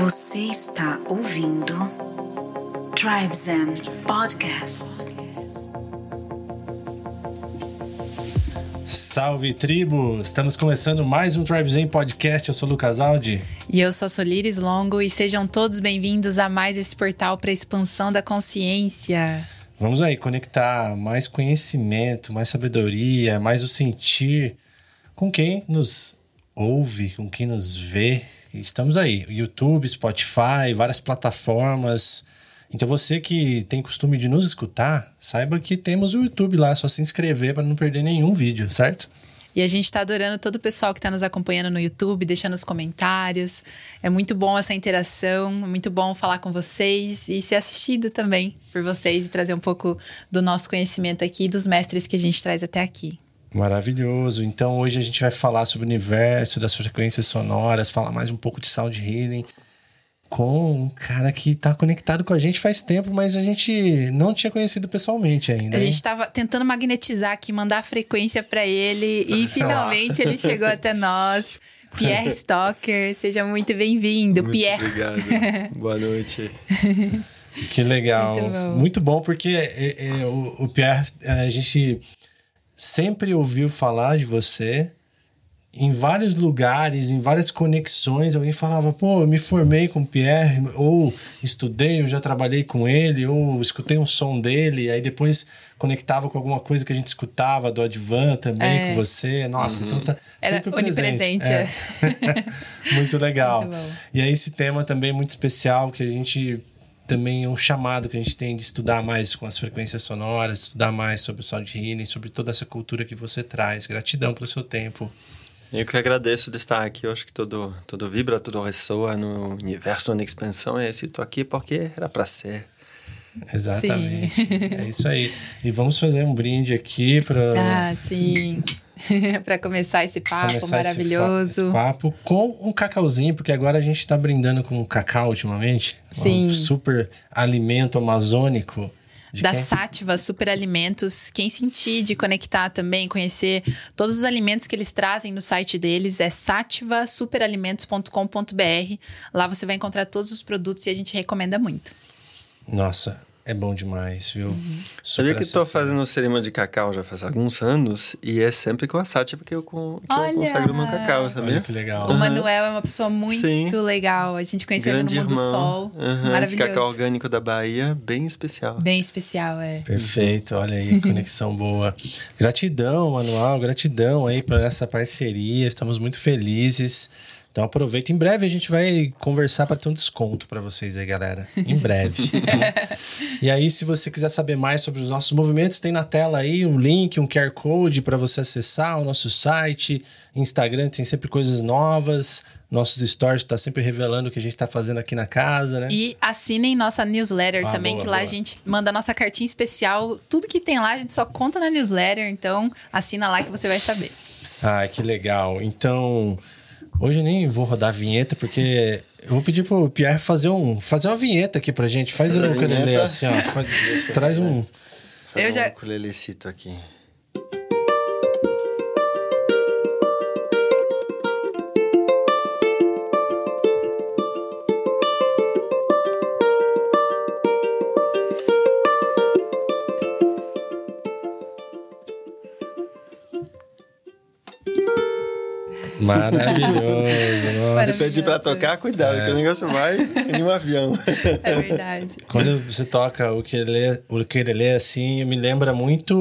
Você está ouvindo Tribes and Podcast. Salve tribo! Estamos começando mais um Tribes Zen Podcast. Eu sou o Lucas Aldi. E eu sou a Solires Longo e sejam todos bem-vindos a mais esse portal para expansão da consciência. Vamos aí conectar mais conhecimento, mais sabedoria, mais o sentir com quem nos ouve, com quem nos vê. Estamos aí, YouTube, Spotify, várias plataformas. Então você que tem costume de nos escutar, saiba que temos o YouTube lá, é só se inscrever para não perder nenhum vídeo, certo? E a gente está adorando todo o pessoal que está nos acompanhando no YouTube, deixando os comentários. É muito bom essa interação, é muito bom falar com vocês e ser assistido também por vocês e trazer um pouco do nosso conhecimento aqui dos mestres que a gente traz até aqui. Maravilhoso. Então hoje a gente vai falar sobre o universo das frequências sonoras, falar mais um pouco de sound healing com um cara que tá conectado com a gente faz tempo, mas a gente não tinha conhecido pessoalmente ainda. A gente estava tentando magnetizar aqui, mandar frequência para ele e finalmente ele chegou até nós. Pierre Stocker, seja muito bem-vindo, Pierre. Obrigado. Boa noite. Que legal. Muito bom, muito bom porque é, é, o, o Pierre, a gente sempre ouviu falar de você em vários lugares, em várias conexões, alguém falava, pô, eu me formei com o Pierre, ou estudei, eu já trabalhei com ele, ou escutei um som dele, aí depois conectava com alguma coisa que a gente escutava do Advan também, é. com você. Nossa, então uhum. então está sempre Era presente. É. muito legal. Muito e aí esse tema também é muito especial, que a gente também é um chamado que a gente tem de estudar mais com as frequências sonoras, estudar mais sobre o sound healing, sobre toda essa cultura que você traz. Gratidão pelo seu tempo. Eu que agradeço de estar aqui. Eu acho que tudo, tudo vibra, tudo ressoa no universo, na expansão. E estou aqui porque era para ser. Exatamente. é isso aí. E vamos fazer um brinde aqui para. Ah, sim. para começar esse papo começar maravilhoso. Esse, papo com um cacauzinho, porque agora a gente está brindando com cacau ultimamente. Sim. Um super alimento amazônico de da quem? Sátiva Superalimentos. Quem sentir de conectar também, conhecer todos os alimentos que eles trazem no site deles é sativasuperalimentos.com.br. Lá você vai encontrar todos os produtos e a gente recomenda muito. Nossa, é bom demais, viu? Uhum. Sabia que estou fazendo cerimônia de cacau já faz alguns anos e é sempre com a Sátiva que eu, que eu consagro o meu cacau, sabia? Olha que legal. O Manuel é uma pessoa muito Sim. legal. A gente conheceu ele no Mundo irmão. Sol. Uhum. Maravilhoso. Esse cacau orgânico da Bahia, bem especial. Bem especial, é. Perfeito, olha aí, conexão boa. Gratidão, Manuel, gratidão aí por essa parceria. Estamos muito felizes. Então aproveita. Em breve a gente vai conversar para ter um desconto para vocês aí, galera. Em breve. Tá e aí, se você quiser saber mais sobre os nossos movimentos, tem na tela aí um link, um QR Code para você acessar o nosso site. Instagram tem sempre coisas novas. Nossos stories está sempre revelando o que a gente está fazendo aqui na casa, né? E assinem nossa newsletter ah, também, boa, que lá boa. a gente manda a nossa cartinha especial. Tudo que tem lá a gente só conta na newsletter, então assina lá que você vai saber. Ah, que legal. Então, Hoje eu nem vou rodar a vinheta, porque eu vou pedir pro Pierre fazer, um, fazer uma vinheta aqui pra gente. Faz um ukulele assim, ó. Faz, traz um. Eu já... um aqui. Maravilhoso. Nossa. Pedi pra tocar, cuidado, é. que o negócio vai em um avião. É verdade. Quando você toca o que ele, o que ele é assim, me lembra muito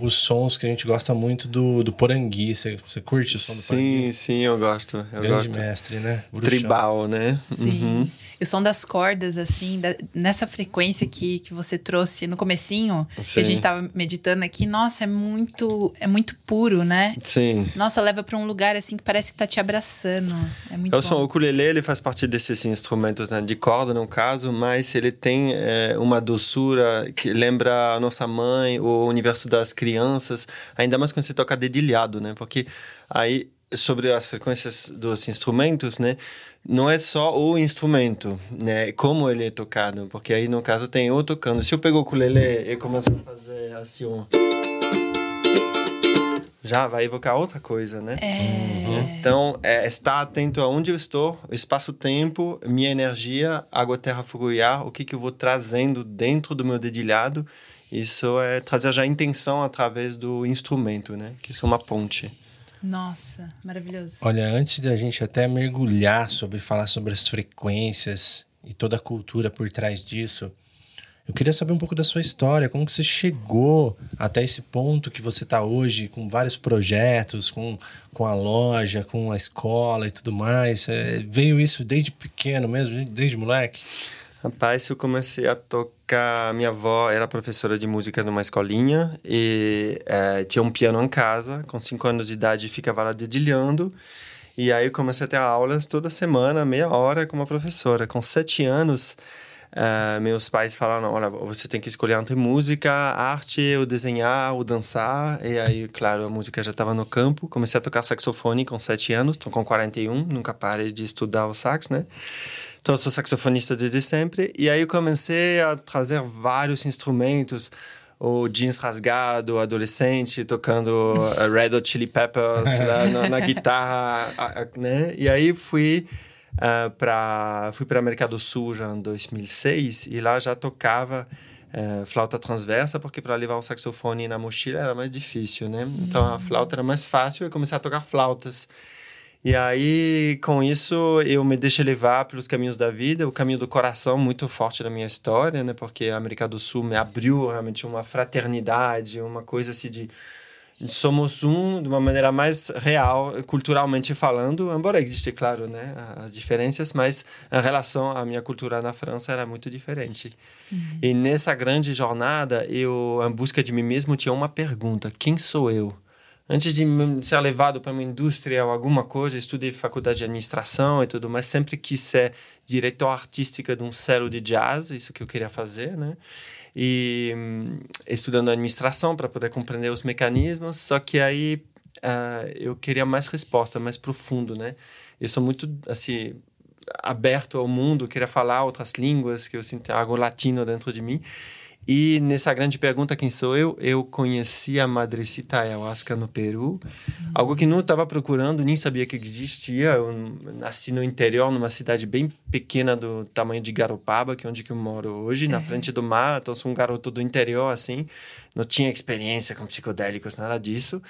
os sons que a gente gosta muito do, do Porangui. Você, você curte o som do sim, Porangui? Sim, sim, eu gosto. Eu Grande gosto. mestre, né? Bruxão. Tribal, né? Sim. Uhum o som das cordas, assim, da, nessa frequência que, que você trouxe no comecinho, Sim. que a gente tava meditando aqui, nossa, é muito, é muito puro, né? Sim. Nossa, leva para um lugar assim que parece que tá te abraçando. É muito é o som, ukulele, ele faz parte desses instrumentos né, de corda, no caso, mas ele tem é, uma doçura que lembra a nossa mãe, o universo das crianças, ainda mais quando você toca dedilhado, né? Porque aí sobre as frequências dos instrumentos, né? Não é só o instrumento, né? Como ele é tocado, porque aí no caso tem eu tocando. Se eu pego o ukulele e começo a fazer assim, ó. já vai evocar outra coisa, né? É. Então, é, estar atento aonde eu estou, espaço-tempo, minha energia, água, terra, fogo e ar, o que, que eu vou trazendo dentro do meu dedilhado. Isso é trazer já a intenção através do instrumento, né? Que isso é uma ponte. Nossa, maravilhoso. Olha, antes da gente até mergulhar sobre falar sobre as frequências e toda a cultura por trás disso, eu queria saber um pouco da sua história, como que você chegou até esse ponto que você está hoje, com vários projetos, com, com a loja, com a escola e tudo mais. É, veio isso desde pequeno mesmo, desde moleque? Rapaz, eu comecei a tocar. Minha avó era professora de música numa escolinha e é, tinha um piano em casa. Com cinco anos de idade, ficava lá dedilhando. E aí eu comecei a ter aulas toda semana, meia hora, com uma professora. Com sete anos, Uh, meus pais falaram: olha, você tem que escolher entre música, arte, ou desenhar, ou dançar. E aí, claro, a música já estava no campo. Comecei a tocar saxofone com 7 anos, estou com 41, nunca parei de estudar o sax, né? Então, sou saxofonista desde sempre. E aí, eu comecei a trazer vários instrumentos. O jeans rasgado, adolescente, tocando Red Hot Chili Peppers na, na, guitarra, né? E aí, fui uh, pra, fui para América do Sul já em 2006 e lá já tocava uh, flauta transversa, porque para levar o saxofone na mochila era mais difícil, né? Então a flauta era mais fácil e comecei a tocar flautas. E aí, com isso, eu me deixei levar pelos caminhos da vida, o caminho do coração muito forte na minha história, né? Porque a América do Sul me abriu realmente uma fraternidade, uma coisa assim de somos um de uma maneira mais real, culturalmente falando, embora existe, claro, né, as diferenças, mas a relação à minha cultura na França era muito diferente. Uhum. E nessa grande jornada, eu, em busca de mim mesmo, tinha uma pergunta: quem sou eu? Antes de ser levado para uma indústria ou alguma coisa, estudei faculdade de administração e tudo, mas sempre quis ser diretor artística de um selo de jazz, isso que eu queria fazer, né? E hum, estudando administração para poder compreender os mecanismos. Só que aí uh, eu queria mais resposta, mais profundo, né? Eu sou muito assim aberto ao mundo, queria falar outras línguas, que eu sinto algo latino dentro de mim. E nessa grande pergunta, quem sou eu? Eu conheci a Madrecita Ayahuasca no Peru, algo que não estava procurando, nem sabia que existia. Eu nasci no interior, numa cidade bem pequena do tamanho de Garopaba, que é onde que eu moro hoje, na frente do mar. Então, sou um garoto do interior, assim. Não tinha experiência com psicodélicos, nada disso.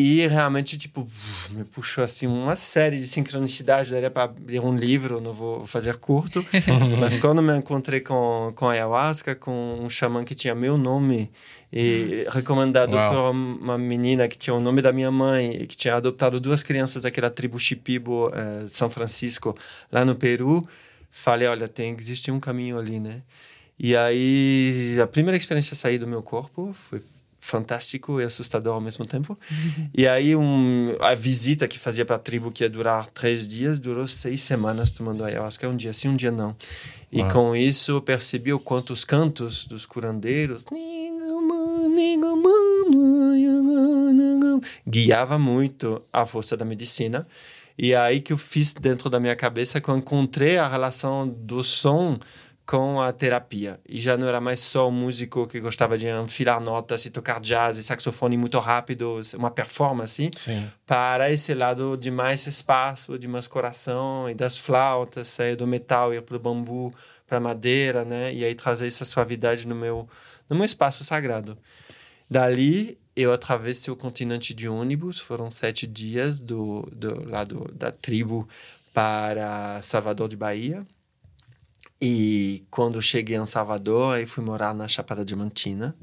E realmente, tipo, me puxou assim uma série de sincronicidades. Daria para abrir um livro, não vou fazer curto. Mas quando me encontrei com, com a ayahuasca, com um xamã que tinha meu nome, e Nossa. recomendado Uau. por uma menina que tinha o nome da minha mãe, que tinha adotado duas crianças daquela tribo Shipibo, eh, São Francisco, lá no Peru, falei: olha, tem, existe um caminho ali, né? E aí, a primeira experiência a sair do meu corpo foi fantástico e assustador ao mesmo tempo. e aí um, a visita que fazia para a tribo que ia durar três dias durou seis semanas tomando ayahuasca um dia sim um dia não. E Uau. com isso eu percebi o quanto os cantos dos curandeiros guiava muito a força da medicina. E é aí que eu fiz dentro da minha cabeça que eu encontrei a relação do som com a terapia. E já não era mais só um músico que gostava de enfilar notas e tocar jazz e saxofone muito rápido, uma performance, Sim. para esse lado de mais espaço, de mais coração e das flautas, sair do metal, ir para o bambu, para madeira, né? E aí trazer essa suavidade no meu, no meu espaço sagrado. Dali, eu atravessei o continente de ônibus, foram sete dias do, do lado da tribo para Salvador de Bahia e quando cheguei em Salvador, aí fui morar na Chapada Diamantina.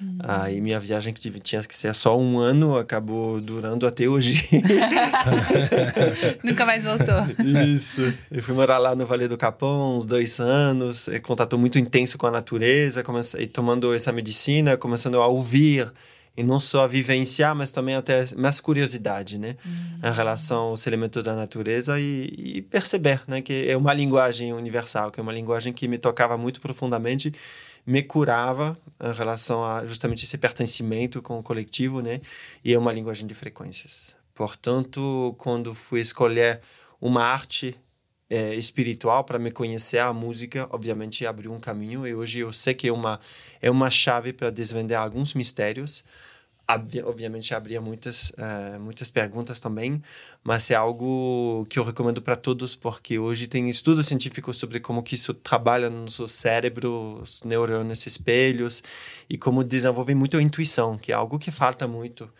Hum. Aí minha viagem que tinha que ser só um ano acabou durando até hoje. Nunca mais voltou. Isso. Eu fui morar lá no Vale do Capão uns dois anos, contato muito intenso com a natureza, comecei tomando essa medicina, começando a ouvir e não só vivenciar, mas também até mais curiosidade, né, uhum. em relação aos elementos da natureza e, e, perceber, né, que é uma linguagem universal, que é uma linguagem que me tocava muito profundamente, me curava em relação a justamente esse pertencimento com o coletivo, né, e é uma linguagem de frequências. Portanto, quando fui escolher uma arte é, espiritual para me conhecer a música obviamente abriu um caminho. E hoje eu sei que é uma é uma chave para desvendar alguns mistérios. Obviamente abria muitas uh, muitas perguntas também mas é algo que eu recomendo para todos porque hoje tem estudos científicos sobre como que isso trabalha no nosso cérebro os neurônios espelhos e como desenvolve muito a intuição que é algo que falta muito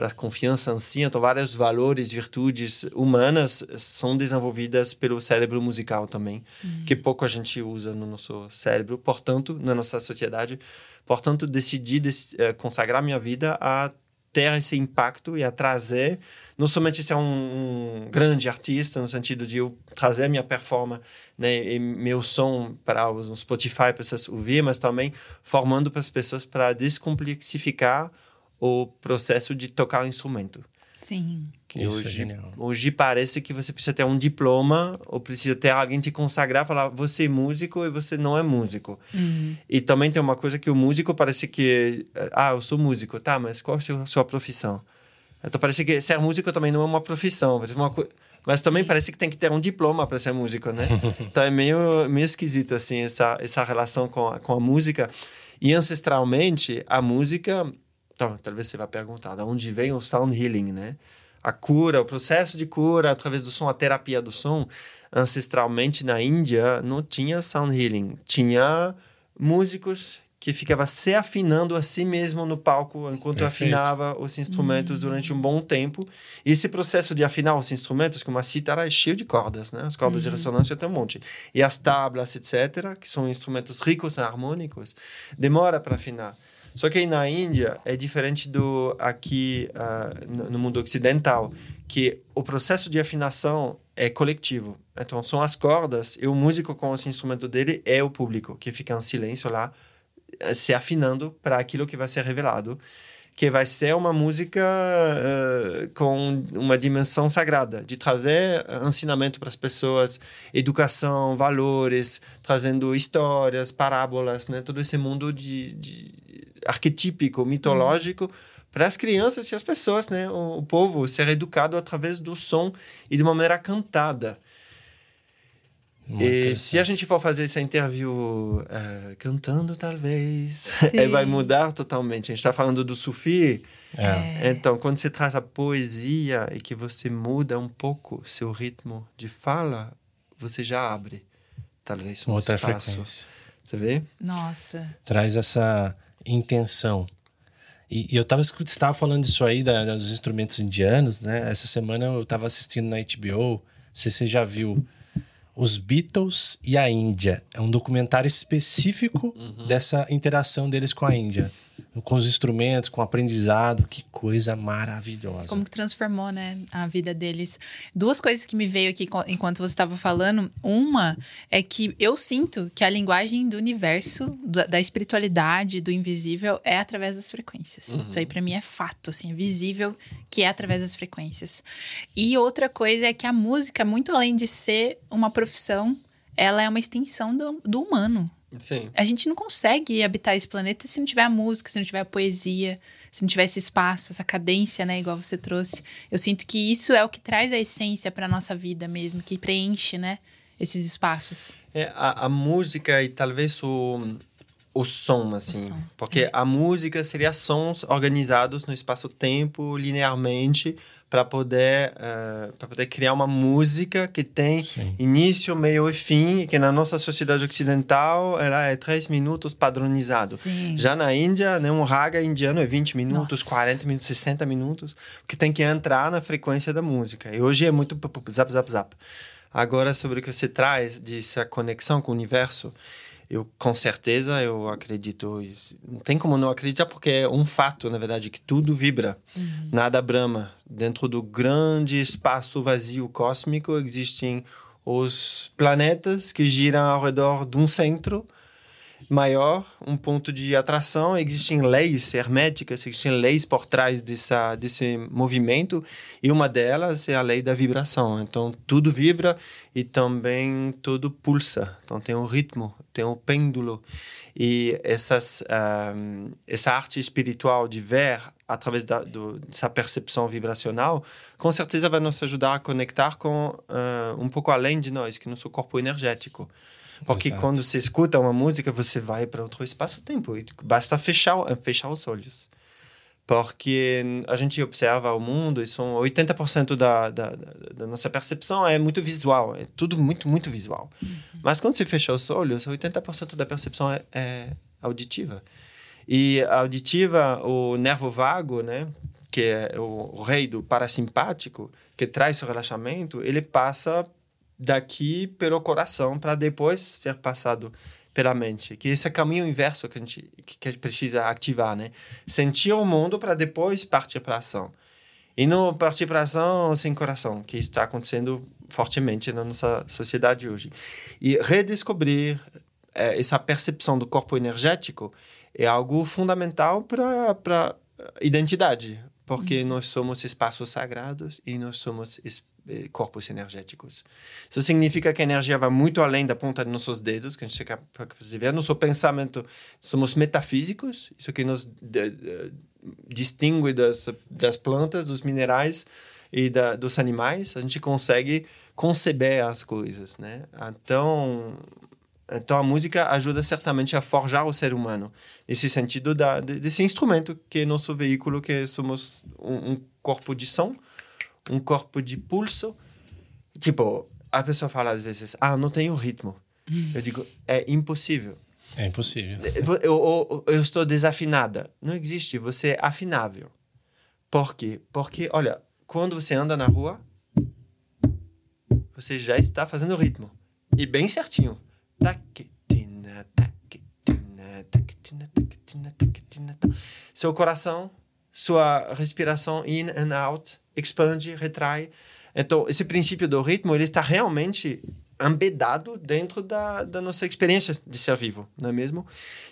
para a confiança em si então vários valores virtudes humanas são desenvolvidas pelo cérebro musical também uhum. que pouco a gente usa no nosso cérebro portanto na nossa sociedade Portanto, decidi uh, consagrar minha vida a ter esse impacto e a trazer, não somente ser um, um grande artista, no sentido de eu trazer minha performance né, e meu som para o Spotify, para pessoas ouvir, mas também formando para as pessoas para descomplexificar o processo de tocar o instrumento. Sim. Que Isso hoje, é genial. hoje parece que você precisa ter um diploma ou precisa ter alguém te consagrar, falar você é músico e você não é músico. Uhum. E também tem uma coisa que o músico parece que ah, eu sou músico, tá, mas qual é a sua, sua profissão? Então parece que ser músico também não é uma profissão, é uma mas também Sim. parece que tem que ter um diploma para ser músico, né? então é meio meio esquisito assim essa essa relação com a, com a música. E ancestralmente a música então, talvez você vai perguntar, de onde vem o sound healing, né? A cura, o processo de cura através do som, a terapia do som, ancestralmente na Índia não tinha sound healing, tinha músicos que ficava se afinando a si mesmo no palco enquanto Perfeito. afinava os instrumentos uhum. durante um bom tempo. E esse processo de afinar os instrumentos, como a cítara é cheio de cordas, né? As cordas uhum. de ressonância tem um monte. E as tablas, etc., que são instrumentos ricos em harmônicos, demora para afinar. Só que aí na Índia é diferente do aqui uh, no mundo ocidental, que o processo de afinação é coletivo. Então são as cordas e o músico com esse instrumento dele é o público que fica em silêncio lá eh, se afinando para aquilo que vai ser revelado que vai ser uma música uh, com uma dimensão sagrada, de trazer ensinamento para as pessoas, educação, valores, trazendo histórias, parábolas, né? todo esse mundo de, de arquetípico, mitológico, uhum. para as crianças e as pessoas, né? O, o, povo ser educado através do som e de uma maneira cantada. e se a gente for fazer essa interview uh, cantando, talvez, vai mudar totalmente. A gente está falando do sufi. É. Então, quando você traz a poesia e que você muda um pouco seu ritmo de fala, você já abre, talvez, um Outra espaço. Frequência. Você vê? Nossa. Traz essa intenção. E, e eu estava estava falando disso aí da, dos instrumentos indianos, né? Essa semana eu estava assistindo na HBO, não sei se você já viu, os Beatles e a Índia. É um documentário específico uhum. dessa interação deles com a Índia com os instrumentos, com o aprendizado. Que coisa maravilhosa. Como que transformou, né, a vida deles. Duas coisas que me veio aqui enquanto você estava falando. Uma é que eu sinto que a linguagem do universo, da espiritualidade, do invisível, é através das frequências. Uhum. Isso aí para mim é fato, assim, é visível que é através das frequências. E outra coisa é que a música, muito além de ser uma profissão, ela é uma extensão do, do humano. Sim. A gente não consegue habitar esse planeta se não tiver a música, se não tiver a poesia, se não tiver esse espaço, essa cadência, né, igual você trouxe. Eu sinto que isso é o que traz a essência para nossa vida mesmo, que preenche, né, esses espaços. É, a, a música e talvez o o som, assim. O som. Porque é. a música seria sons organizados no espaço-tempo linearmente para poder, uh, para poder criar uma música que tem Sim. início, meio e fim, que na nossa sociedade ocidental ela é três minutos padronizado. Sim. Já na Índia, né, um raga indiano é 20 minutos, nossa. 40 minutos, 60 minutos, que tem que entrar na frequência da música. E hoje é muito zap, zap, zap. Agora, sobre o que você traz, dessa conexão com o universo, eu com certeza eu acredito não tem como não acreditar porque é um fato na verdade que tudo vibra. Uhum. nada brama. Dentro do grande espaço vazio cósmico existem os planetas que giram ao redor de um centro maior, um ponto de atração. Existem leis herméticas, existem leis por trás dessa, desse movimento, e uma delas é a lei da vibração. Então, tudo vibra e também tudo pulsa. Então, tem um ritmo, tem um pêndulo. E essas, um, essa arte espiritual de ver através da, do, dessa percepção vibracional, com certeza vai nos ajudar a conectar com uh, um pouco além de nós, que é nosso corpo energético. Porque Exato. quando você escuta uma música, você vai para outro espaço-tempo. Basta fechar, fechar os olhos porque a gente observa o mundo e são 80% da, da, da, nossa percepção é muito visual, é tudo muito, muito visual. Uhum. Mas quando você fecha os olhos, 80% da percepção é, é, auditiva. E auditiva, o nervo vago, né, que é o, o rei do parasimpático, que traz o relaxamento, ele passa daqui pelo coração para depois ser passado pela mente, que esse é o caminho inverso que a gente, que a gente precisa ativar, né? Sentir o mundo para depois partir para a ação. E não partir para a ação sem coração, que está acontecendo fortemente na nossa sociedade hoje. E redescobrir é, essa percepção do corpo energético é algo fundamental para a identidade, porque uhum. nós somos espaços sagrados e nós somos corpos energéticos. Isso significa que a energia vai muito além da ponta de nossos dedos, que a gente é capaz de ver. Nosso pensamento, somos metafísicos, isso que nos de, de, distingue das, das plantas, dos minerais e da, dos animais. A gente consegue conceber as coisas, né? Então, então a música ajuda certamente a forjar o ser humano nesse sentido da, desse instrumento que é nosso veículo, que somos um, um corpo de som um corpo de pulso. Tipo, a pessoa fala às vezes, ah, não tenho ritmo. Eu digo, é impossível. É impossível. Eu, eu, eu, estou desafinada. Não existe, você é afinável. Por quê? Porque, olha, quando você anda na rua, você já está fazendo ritmo. E bem certinho. Seu coração, sua respiração in and out expande, retrai. Então, esse princípio do ritmo, ele está realmente embedado dentro da, da nossa experiência de ser vivo, não é mesmo?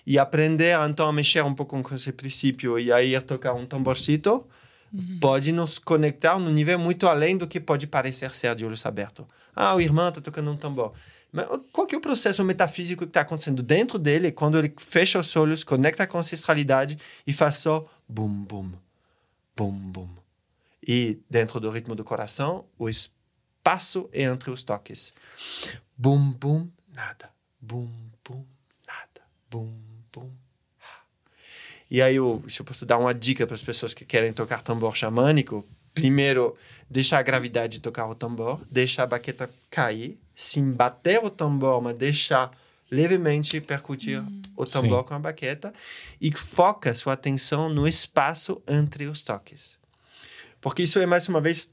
E aprender, então, a mexer um pouco com esse princípio e aí a tocar um tamborcito, uhum. pode nos conectar num nível muito além do que pode parecer ser de olhos abertos. Ah, o irmão está tocando um tambor. Mas qual que é o processo metafísico que está acontecendo dentro dele quando ele fecha os olhos, conecta com a ancestralidade e faz só bum, bum, bum, bum, e dentro do ritmo do coração, o espaço é entre os toques. Bum, bum, nada. Bum, bum, nada. Bum, bum. E aí, eu, se eu posso dar uma dica para as pessoas que querem tocar tambor xamânico, primeiro, deixa a gravidade tocar o tambor, deixa a baqueta cair, sim bater o tambor, mas deixar levemente percutir hum. o tambor Sim. com a baqueta e foca sua atenção no espaço entre os toques. Porque isso é, mais uma vez,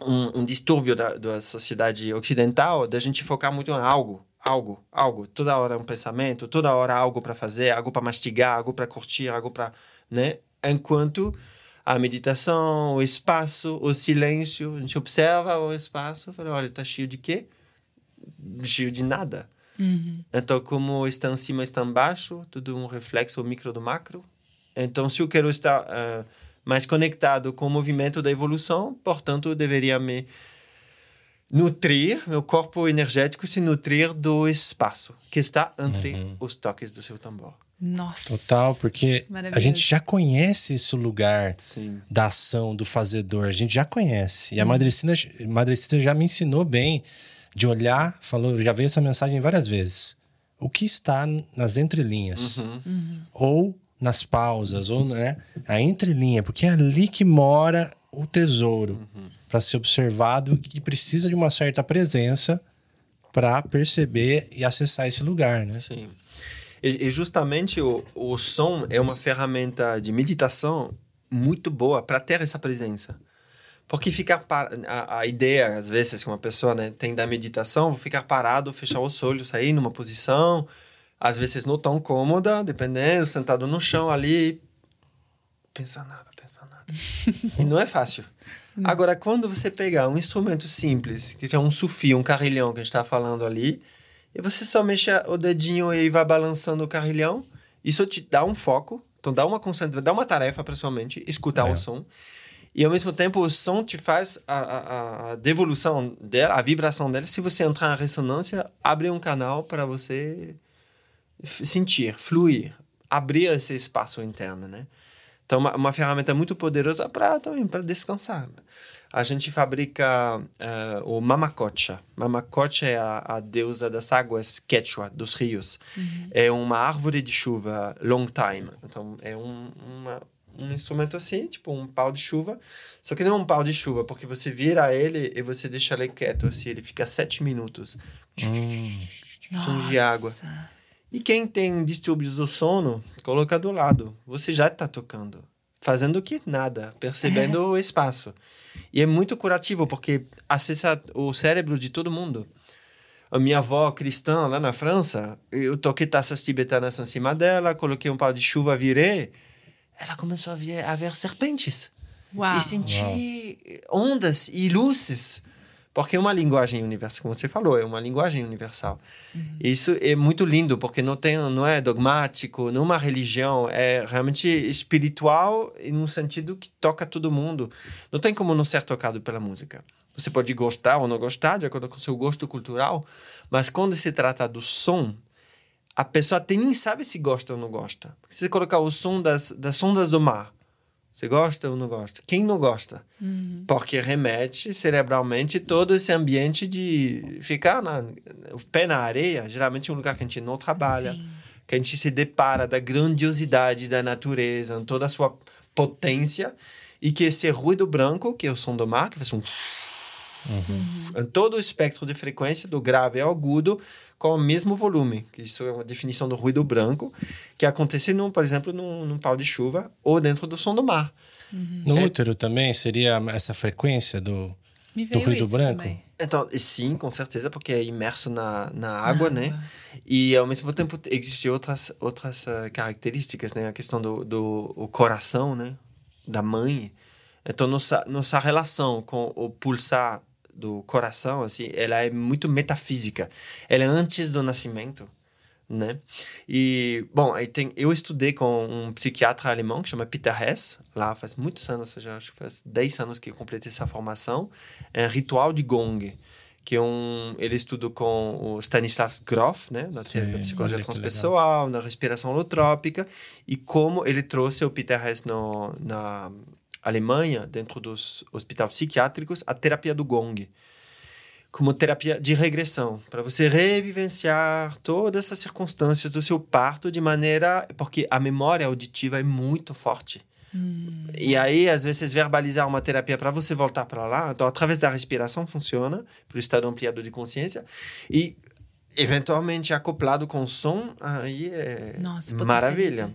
um, um distúrbio da, da sociedade ocidental, da gente focar muito em algo, algo, algo. Toda hora um pensamento, toda hora algo para fazer, algo para mastigar, algo para curtir, algo para. Né? Enquanto a meditação, o espaço, o silêncio, a gente observa o espaço fala: olha, está cheio de quê? Cheio de nada. Uhum. Então, como está em cima, está embaixo, tudo um reflexo micro do macro. Então, se eu quero estar. Uh, mais conectado com o movimento da evolução, portanto, eu deveria me nutrir, meu corpo energético se nutrir do espaço que está entre uhum. os toques do seu tambor. Nossa. Total, porque a gente já conhece esse lugar Sim. da ação, do fazedor, a gente já conhece. E a Madrecina, Madrecina já me ensinou bem de olhar, falou, já veio essa mensagem várias vezes. O que está nas entrelinhas? Uhum. Uhum. Ou nas pausas, ou né, a entrelinha, porque é ali que mora o tesouro uhum. para ser observado e precisa de uma certa presença para perceber e acessar esse lugar, né? Sim. E, e justamente o, o som é uma ferramenta de meditação muito boa para ter essa presença. Porque ficar par... a, a, ideia, às vezes, que uma pessoa né, tem da meditação, ficar parado, fechar os olhos, sair numa posição, às vezes não tão cômoda, dependendo, sentado no chão ali, pensa nada, pensa nada. e não é fácil. Agora, quando você pegar um instrumento simples, que é um sufi, um carrilhão que a gente está falando ali, e você só mexe o dedinho e vai balançando o carrilhão, isso te dá um foco, então dá uma concentração, dá uma tarefa para sua mente, escutar é. o som. E ao mesmo tempo o som te faz a, a, a, devolução dela, a vibração dela. Se você entrar em ressonância, abre um canal para você sentir, fluir, abrir esse espaço interno, né? Então, uma, uma ferramenta muito poderosa para também para descansar. A gente fabrica uh, o mamacocha. Mamacocha é a, a, deusa das águas quechua, dos rios. Uhum. É uma árvore de chuva long time. Então, é um, uma um instrumento assim, tipo um pau de chuva. Só que não é um pau de chuva, porque você vira ele e você deixa ele quieto, assim, ele fica sete minutos. Som de água. E quem tem distúrbios do sono, coloca do lado. Você já está tocando. Fazendo o que? Nada. Percebendo o espaço. E é muito curativo, porque acessa o cérebro de todo mundo. A minha avó cristã lá na França, eu toquei taças tibetanas em cima dela, coloquei um pau de chuva, virei. Ela começou a ver, a ver serpentes. Uau. E sentir ondas e luzes. Porque é uma linguagem universal, como você falou, é uma linguagem universal. Isso é muito lindo, porque não, tem, não é dogmático, não é uma religião, é realmente espiritual em um sentido que toca todo mundo. Não tem como não ser tocado pela música. Você pode gostar ou não gostar, de acordo com o seu gosto cultural, mas quando se trata do som, a pessoa até nem sabe se gosta ou não gosta. Se você colocar o som das, das ondas do mar, você gosta ou não gosta? Quem não gosta? Porque remete cerebralmente todo esse ambiente de ficar na, o pé na areia, geralmente é um lugar que a gente não trabalha, Sim. que a gente se depara da grandiosidade da natureza, em toda a sua potência, e que esse ruído branco, que é o som do mar, que faz um em todo o espectro de frequência, do grave ao agudo, com o mesmo volume. Que isso é uma definição do ruído branco, que acontece, num, por exemplo, num, num pau de chuva ou dentro do som do mar. No útero também seria essa frequência do, do ruído branco? também. Então, sim, com certeza, porque é imerso na, na água, Na né? água. E ao mesmo tempo existem outras outras eh, características, né? A questão do, do o coração, né? Da mãe. Então nossa nossa relação com o pulsar do coração, assim, ela é muito metafísica. Ela é antes do nascimento, né? E bom, aí tem eu estudei com um psiquiatra alemão que chama Peter Hess, lá faz muitos anos, já acho que faz 10 anos que eu completei essa formação, é um ritual de gong que é um ele estudou com o Stanislav Grof, né, na Sim, psicologia transpessoal, na respiração holotrópica e como ele trouxe o Peter Hess no, na Alemanha, dentro dos hospitais psiquiátricos, a terapia do gong como terapia de regressão, para você revivenciar todas essas circunstâncias do seu parto de maneira. Porque a memória auditiva é muito forte. E aí, às vezes, verbalizar uma terapia para você voltar para lá, então, através da respiração, funciona, pelo estado ampliado de consciência, e eventualmente acoplado com som, aí é Nossa, maravilha.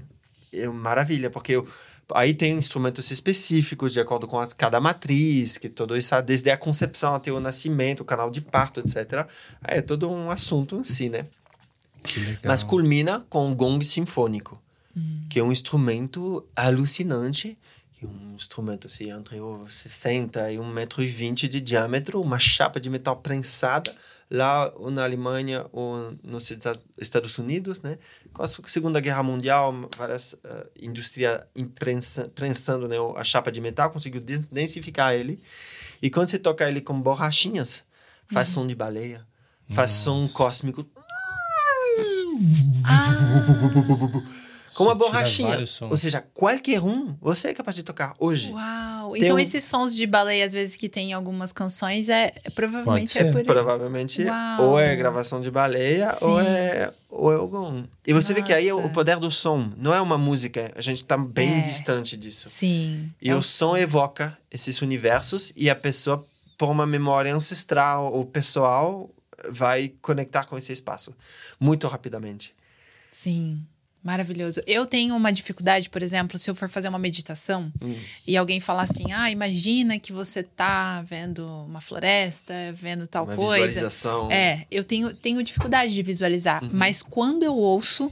É maravilha, porque eu, aí tem instrumentos específicos de acordo com as, cada matriz, que todo isso, desde a concepção até o nascimento, o canal de parto, etc. É todo um assunto em si, né? Mas culmina com o gong sinfônico, que é um instrumento alucinante, que é um instrumento assim, entre os 60 e 1,20m de diâmetro, uma chapa de metal prensada, lá ou na Alemanha ou nos Esta- Estados Unidos, né? Com a Segunda Guerra Mundial, várias uh, indústrias imprensa- prensando né, a chapa de metal, conseguiu densificar ele. E quando você toca ele com borrachinhas, faz som de baleia, faz som cósmico. Com uma Você borrachinha. Ou seja, qualquer um, você é capaz de tocar hoje. Uau! Tem Então, um- esses sons de baleia, às vezes, que tem em algumas canções, é é- provavelmente Pode é por. Provavelmente, Uau. ou é gravação de baleia, ou Sim. é, ou é o gong. E você vê que aí é o Nossa. poder do som. Não é uma música, a gente tá bem É. distante disso. Sim. E É o som evoca esses universos e a pessoa, por uma memória ancestral ou pessoal, vai conectar com esse espaço muito rapidamente. Sim. Maravilhoso. Eu tenho uma dificuldade, por exemplo, se eu for fazer uma meditação e alguém falar assim: ah, imagina que você tá vendo uma floresta, vendo tal Uma coisa. visualização. É, eu tenho, tenho dificuldade de visualizar. Mas quando eu ouço,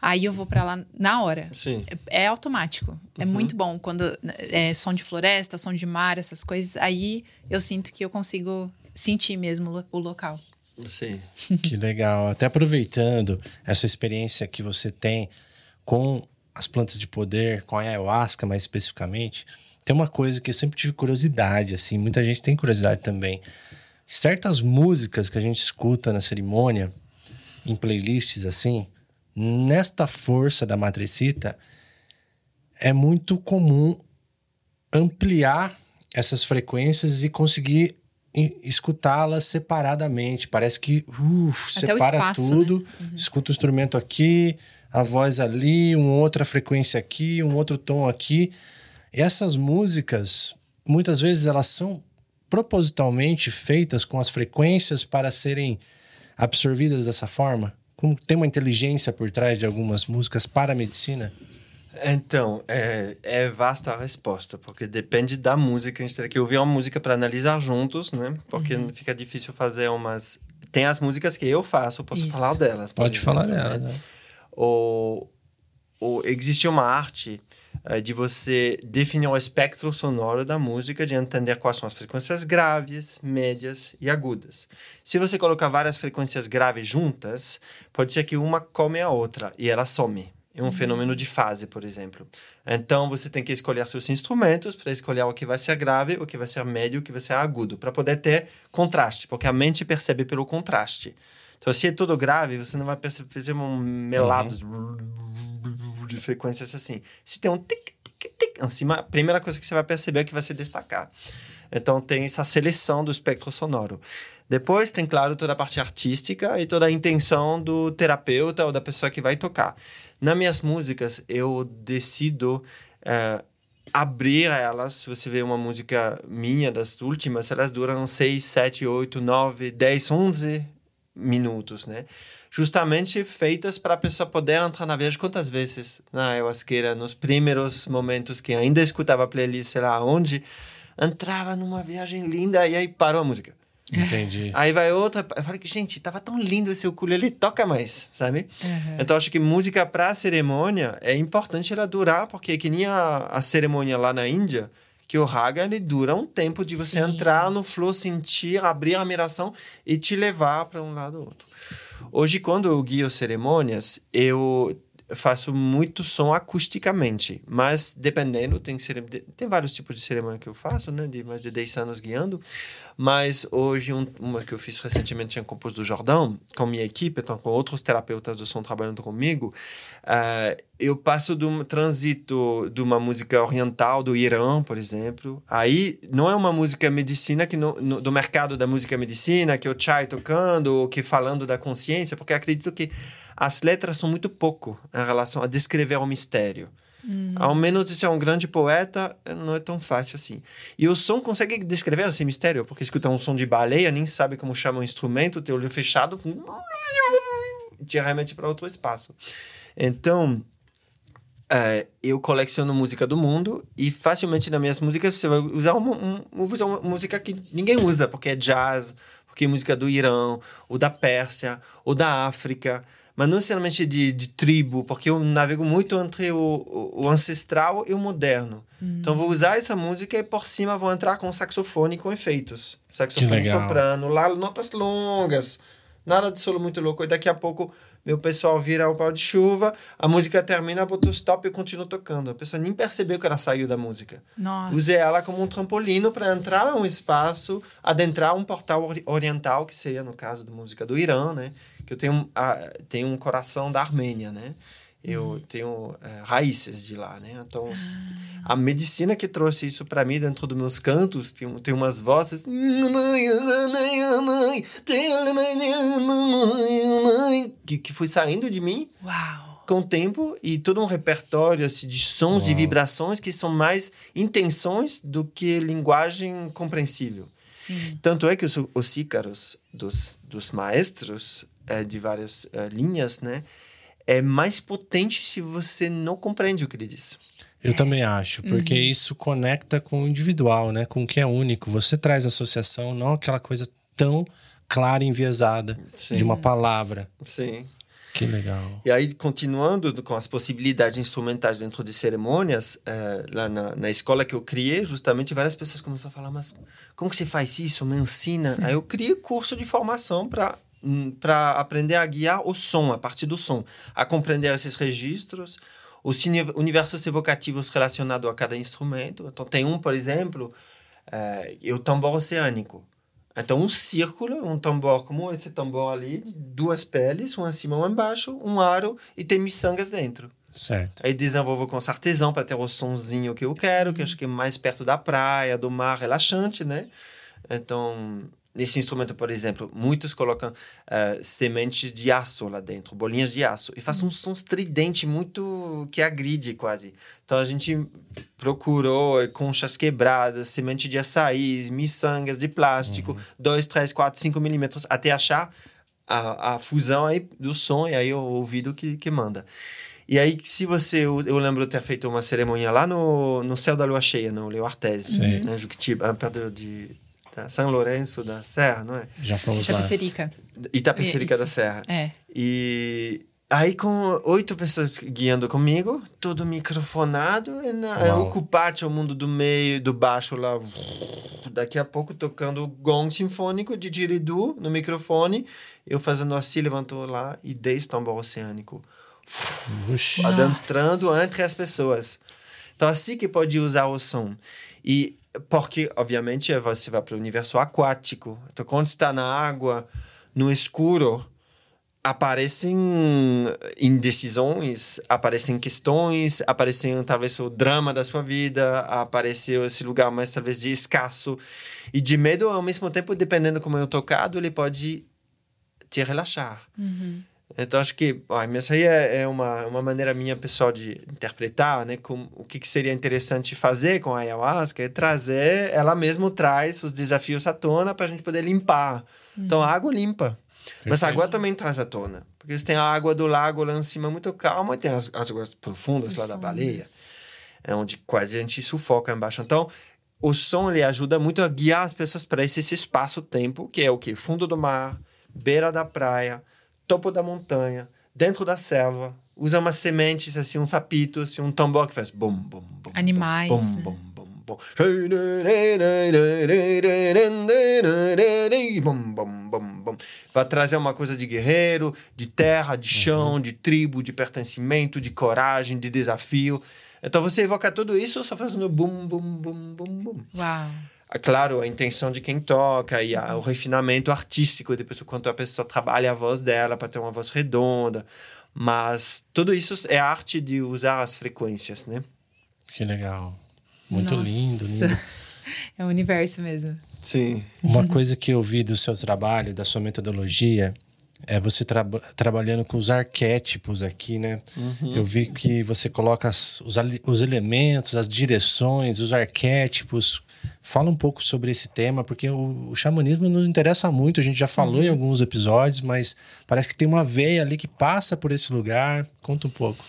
aí eu vou pra lá na hora. Sim. É, é automático. É muito bom quando é som de floresta, som de mar, essas coisas. Aí eu sinto que eu consigo sentir mesmo o local. Sim. Que legal. Até aproveitando essa experiência que você tem com as plantas de poder, com a ayahuasca mais especificamente, tem uma coisa que eu sempre tive curiosidade, assim, muita gente tem curiosidade também. Certas músicas que a gente escuta na cerimônia, em playlists assim, nesta força da matricita, é muito comum ampliar essas frequências e conseguir escutá-las separadamente. Parece que uh, separa espaço, tudo, escuta o instrumento aqui, a voz ali, uma outra frequência aqui, um outro tom aqui. Essas músicas, muitas vezes elas são propositalmente feitas com as frequências para serem absorvidas dessa forma? Como tem uma inteligência por trás de algumas músicas para a medicina? Então, é, é vasta a resposta, porque depende da música. A gente teria que ouvir uma música para analisar juntos, né? Porque uhum. fica difícil fazer umas. Tem as músicas que eu faço, posso Isso. falar delas. Pode exemplo, falar delas. Né? Ou, ou existe uma arte é, de você definir o espectro sonoro da música, de entender quais são as frequências graves, médias e agudas. Se você colocar várias frequências graves juntas, pode ser que uma come a outra e ela some. É um uhum. fenômeno de fase, por exemplo. Então, você tem que escolher seus instrumentos para escolher o que vai ser grave, o que vai ser médio, o que vai ser agudo, para poder ter contraste, porque a mente percebe pelo contraste. Então, se é tudo grave, você não vai perceber um melados uhum. de frequências assim. Se tem um tic, tic, tic em cima, a primeira coisa que você vai perceber é que vai se destacar. Então, tem essa seleção do espectro sonoro. Depois tem, claro, toda a parte artística e toda a intenção do terapeuta ou da pessoa que vai tocar. Nas minhas músicas, eu decido é, abrir elas. Se você vê uma música minha, das últimas, elas duram 6, 7, 8, 9, 10, 11 minutos, né? Justamente feitas para a pessoa poder entrar na viagem quantas vezes na ayahuasqueira, nos primeiros momentos que ainda escutava playlist, sei lá onde, entrava numa viagem linda e aí parou a música. Entendi. Aí vai outra. Eu falei que, gente, tava tão lindo esse ukulele, toca mais, sabe? Uhum. Então acho que música pra cerimônia é importante ela durar, porque que nem a, a cerimônia lá na Índia, que o raga ele dura um tempo de você Sim. entrar no flow, sentir, abrir a admiração e te levar para um lado ou outro. Hoje, quando eu guio cerimônias, eu faço muito som acusticamente, mas dependendo, tem, tem vários tipos de cerimônia que eu faço, né, de mais de 10 anos guiando, mas hoje um, uma que eu fiz recentemente em Campos do Jordão, com minha equipe, então com outros terapeutas do som trabalhando comigo, uh, eu passo do trânsito de uma música oriental do Irã, por exemplo, aí não é uma música medicina que no, no, do mercado da música medicina, que o Chai tocando, ou que falando da consciência, porque acredito que as letras são muito pouco em relação a descrever o mistério. Hum. Ao menos se é um grande poeta, não é tão fácil assim. E o som consegue descrever esse mistério, porque escuta um som de baleia, nem sabe como chama o instrumento, tem o olho fechado, te remete para outro espaço. Então, é, eu coleciono música do mundo e facilmente nas minhas músicas você vai usar uma, um, uma música que ninguém usa, porque é jazz, porque é música do Irã, ou da Pérsia, ou da África mas não necessariamente de, de tribo, porque eu navego muito entre o, o, ancestral e o moderno. Hum. Então, vou usar essa música e por cima vou entrar com saxofone com efeitos. Saxofone soprano, lá notas longas, nada de solo muito louco. E daqui a pouco meu pessoal vira o pau de chuva, a música termina, botou stop e continuo tocando. A pessoa nem percebeu que ela saiu da música. Nossa. Usei ela como um trampolino para entrar em um espaço, adentrar um portal oriental, que seria no caso da música do Irã, né? Eu tenho, a, tenho um coração da Armênia, né? eu uhum. tenho é, raízes de lá, né? Então, ah. a medicina que trouxe isso para mim dentro dos meus cantos, tem, tem umas vozes que, que foi saindo de mim Uau. com o tempo e todo um repertório assim, de sons e vibrações que são mais intenções do que linguagem compreensível. Sim. Tanto é que os, os ícaros dos, dos maestros é, de várias é, linhas, né? é mais potente se você não compreende o que ele diz. Eu também acho, porque uhum. isso conecta com o individual, né? Com o que é único. Você traz associação, não aquela coisa tão clara e enviesada Sim. de uma palavra. Sim. Que legal. E aí, continuando com as possibilidades instrumentais dentro de cerimônias, é, lá na, na escola que eu criei, justamente várias pessoas começaram a falar: Mas como que você faz isso? Me ensina. aí eu criei curso de formação para Hum, para aprender a guiar o som, a partir do som, a compreender esses registros, os universos evocativos relacionados a cada instrumento. Então, tem um, por exemplo, é, é o tambor oceânico. Então, um círculo, um tambor como esse tambor ali, duas peles, um acima e um embaixo, um aro e tem miçangas dentro. Certo. Aí desenvolvo com artesão para ter o sonzinho que eu quero, que acho que é mais perto da praia, do mar, relaxante, né? Então, nesse instrumento, por exemplo, muitos colocam uh, sementes de aço lá dentro, bolinhas de aço, e faz um som estridente muito que agride quase. Então a gente procurou conchas quebradas, semente de açaí, miçangas de plástico, 2, 3, 4, 5 milímetros, até achar a, a fusão aí do som e aí o ouvido que, que manda. E aí, se você. Eu lembro ter feito uma cerimônia lá no, no Céu da Lua Cheia, no Leo Artese, né, Juquitiba, perto de da São Lourenço da Serra, não é? Já fomos lá. Itapecerica. Itapecerica da Serra. É. E aí com oito pessoas guiando comigo, todo microfonado, e na, ocupate o mundo do meio, do baixo lá, daqui a pouco tocando gong sinfônico de diridu no microfone, eu fazendo assim, levantou lá e dez tambor oceânico. Adentrando entre as pessoas. Então assim que pode usar o som. E porque, obviamente, você vai para o universo aquático. Então, quando está na água, no escuro, aparecem indecisões, aparecem questões, aparecem talvez o drama da sua vida, aparece esse lugar mais talvez de escasso e de medo ao mesmo tempo, dependendo como o tocado, ele pode te relaxar. Uhum. Então, acho que ó, essa aí é, é, uma, uma maneira minha pessoal de interpretar, né? Com, o que, que seria interessante fazer com a ayahuasca é trazer, ela mesmo traz os desafios à tona para a gente poder limpar. Uhum. Então, a água limpa. Perfeito. Mas a água também traz à tona. Porque você tem a água do lago lá em cima muito calma e tem as, as águas profundas, profundas lá da baleia. É onde quase a gente sufoca embaixo. Então, o som ele ajuda muito a guiar as pessoas para esse, esse espaço-tempo, que é o que? Fundo do mar, beira da praia, topo da montanha, dentro da selva, usa umas sementes, assim, um sapito, assim, um tambor que faz bum, bum, bum. Animais. Bum, né? bum, bum, bum. Bum, bum, bum, bum. Vai trazer uma coisa de guerreiro, de terra, de chão, de tribo, de pertencimento, de coragem, de desafio. Então você evoca tudo isso só fazendo bum, bum, bum, bum, bum. Uau claro, a intenção de quem toca e a, o refinamento artístico, depois o quanto a pessoa trabalha a voz dela para ter uma voz redonda. Mas tudo isso é arte de usar as frequências, né? Que legal. Muito Nossa. lindo, lindo. É o universo mesmo. Sim. Uma coisa que eu vi do seu trabalho, da sua metodologia, é você tra trabalhando com os arquétipos aqui, né? Uhum. Eu vi que você coloca as, os, os elementos, as direções, os arquétipos Fala um pouco sobre esse tema, porque o, o xamanismo nos interessa muito. A gente já falou uhum. em alguns episódios, mas parece que tem uma veia ali que passa por esse lugar. Conta um pouco.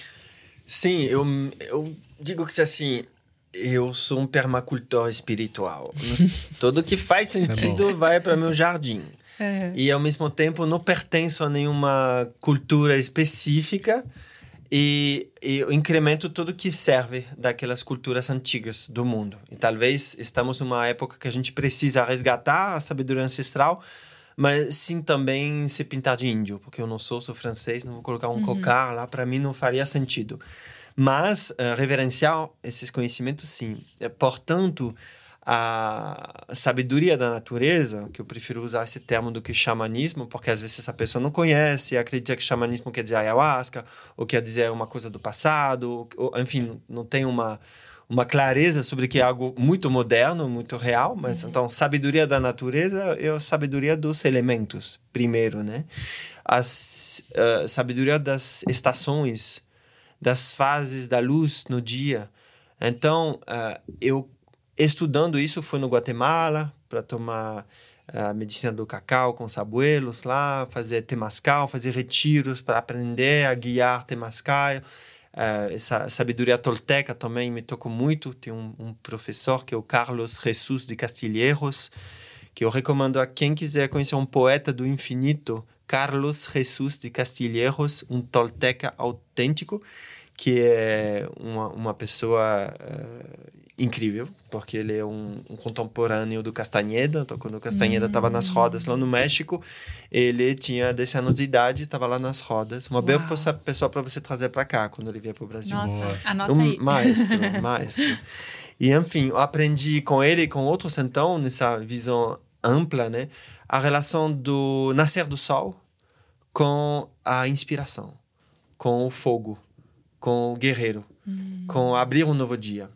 Sim, eu, eu digo que assim, eu sou um permacultor espiritual. Tudo que faz é sentido é vai para meu jardim. Uhum. E ao mesmo tempo não pertenço a nenhuma cultura específica e, e eu incremento tudo que serve daquelas culturas antigas do mundo. E talvez estamos numa época que a gente precisa resgatar a sabedoria ancestral, mas sim também se pintar de índio, porque eu não sou, sou francês, não vou colocar um uhum. cocar lá, para mim não faria sentido. Mas uh, reverenciar esses conhecimentos, sim. Portanto, a sabedoria da natureza, que eu prefiro usar esse termo do que xamanismo, porque às vezes essa pessoa não conhece, acredita que xamanismo quer dizer ayahuasca, ou quer dizer uma coisa do passado, ou, enfim, não tem uma, uma clareza sobre que é algo muito moderno, muito real, mas uhum. então sabedoria da natureza é a sabedoria dos elementos, primeiro, né? A uh, sabedoria das estações, das fases da luz no dia. Então, uh, eu estudando isso, fui no Guatemala para tomar a medicina do cacau com os abuelos lá, fazer temascal, fazer retiros para aprender a guiar temascal. Uh, essa sabedoria tolteca também me tocou muito. Tem um, um, professor que é o Carlos Jesus de Castilheiros, que eu recomendo a quem quiser conhecer um poeta do infinito, Carlos Jesus de Castilheiros, um tolteca autêntico, que é uma, uma pessoa uh, incrível, porque ele é um, um contemporâneo do Castaneda. Então, quando o Castaneda estava nas rodas lá no México, ele tinha 10 anos de idade, estava lá nas rodas. Uma boa pessoa para você trazer para cá quando ele vier para o Brasil. Nossa, Boa. anota um aí. Maestro, maestro. E, enfim, eu aprendi com ele e com outros, então, nessa visão ampla, né? A relação do nascer do sol com a inspiração, com o fogo, com o guerreiro, hum. com abrir um novo dia.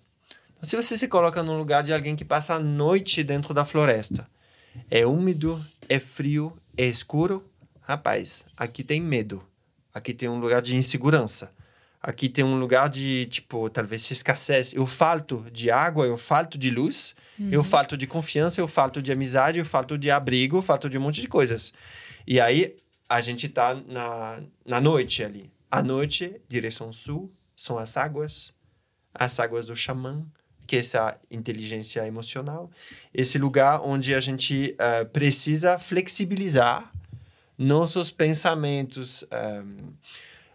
Se você se coloca no lugar de alguém que passa a noite dentro da floresta, É úmido, é frio, é escuro. Rapaz, aqui tem medo. Aqui tem um lugar de insegurança. Aqui tem um lugar de, tipo, talvez escassez. Eu falto de água, eu falto de luz, uhum. eu falto de confiança, eu falto de amizade, eu falto de abrigo, eu falto de um monte de coisas. E aí, a gente tá na, na noite ali. À noite, direção sul, são as águas, as águas do xamã, que é essa inteligência emocional. Esse lugar onde a gente uh, precisa flexibilizar nossos pensamentos, um, eh,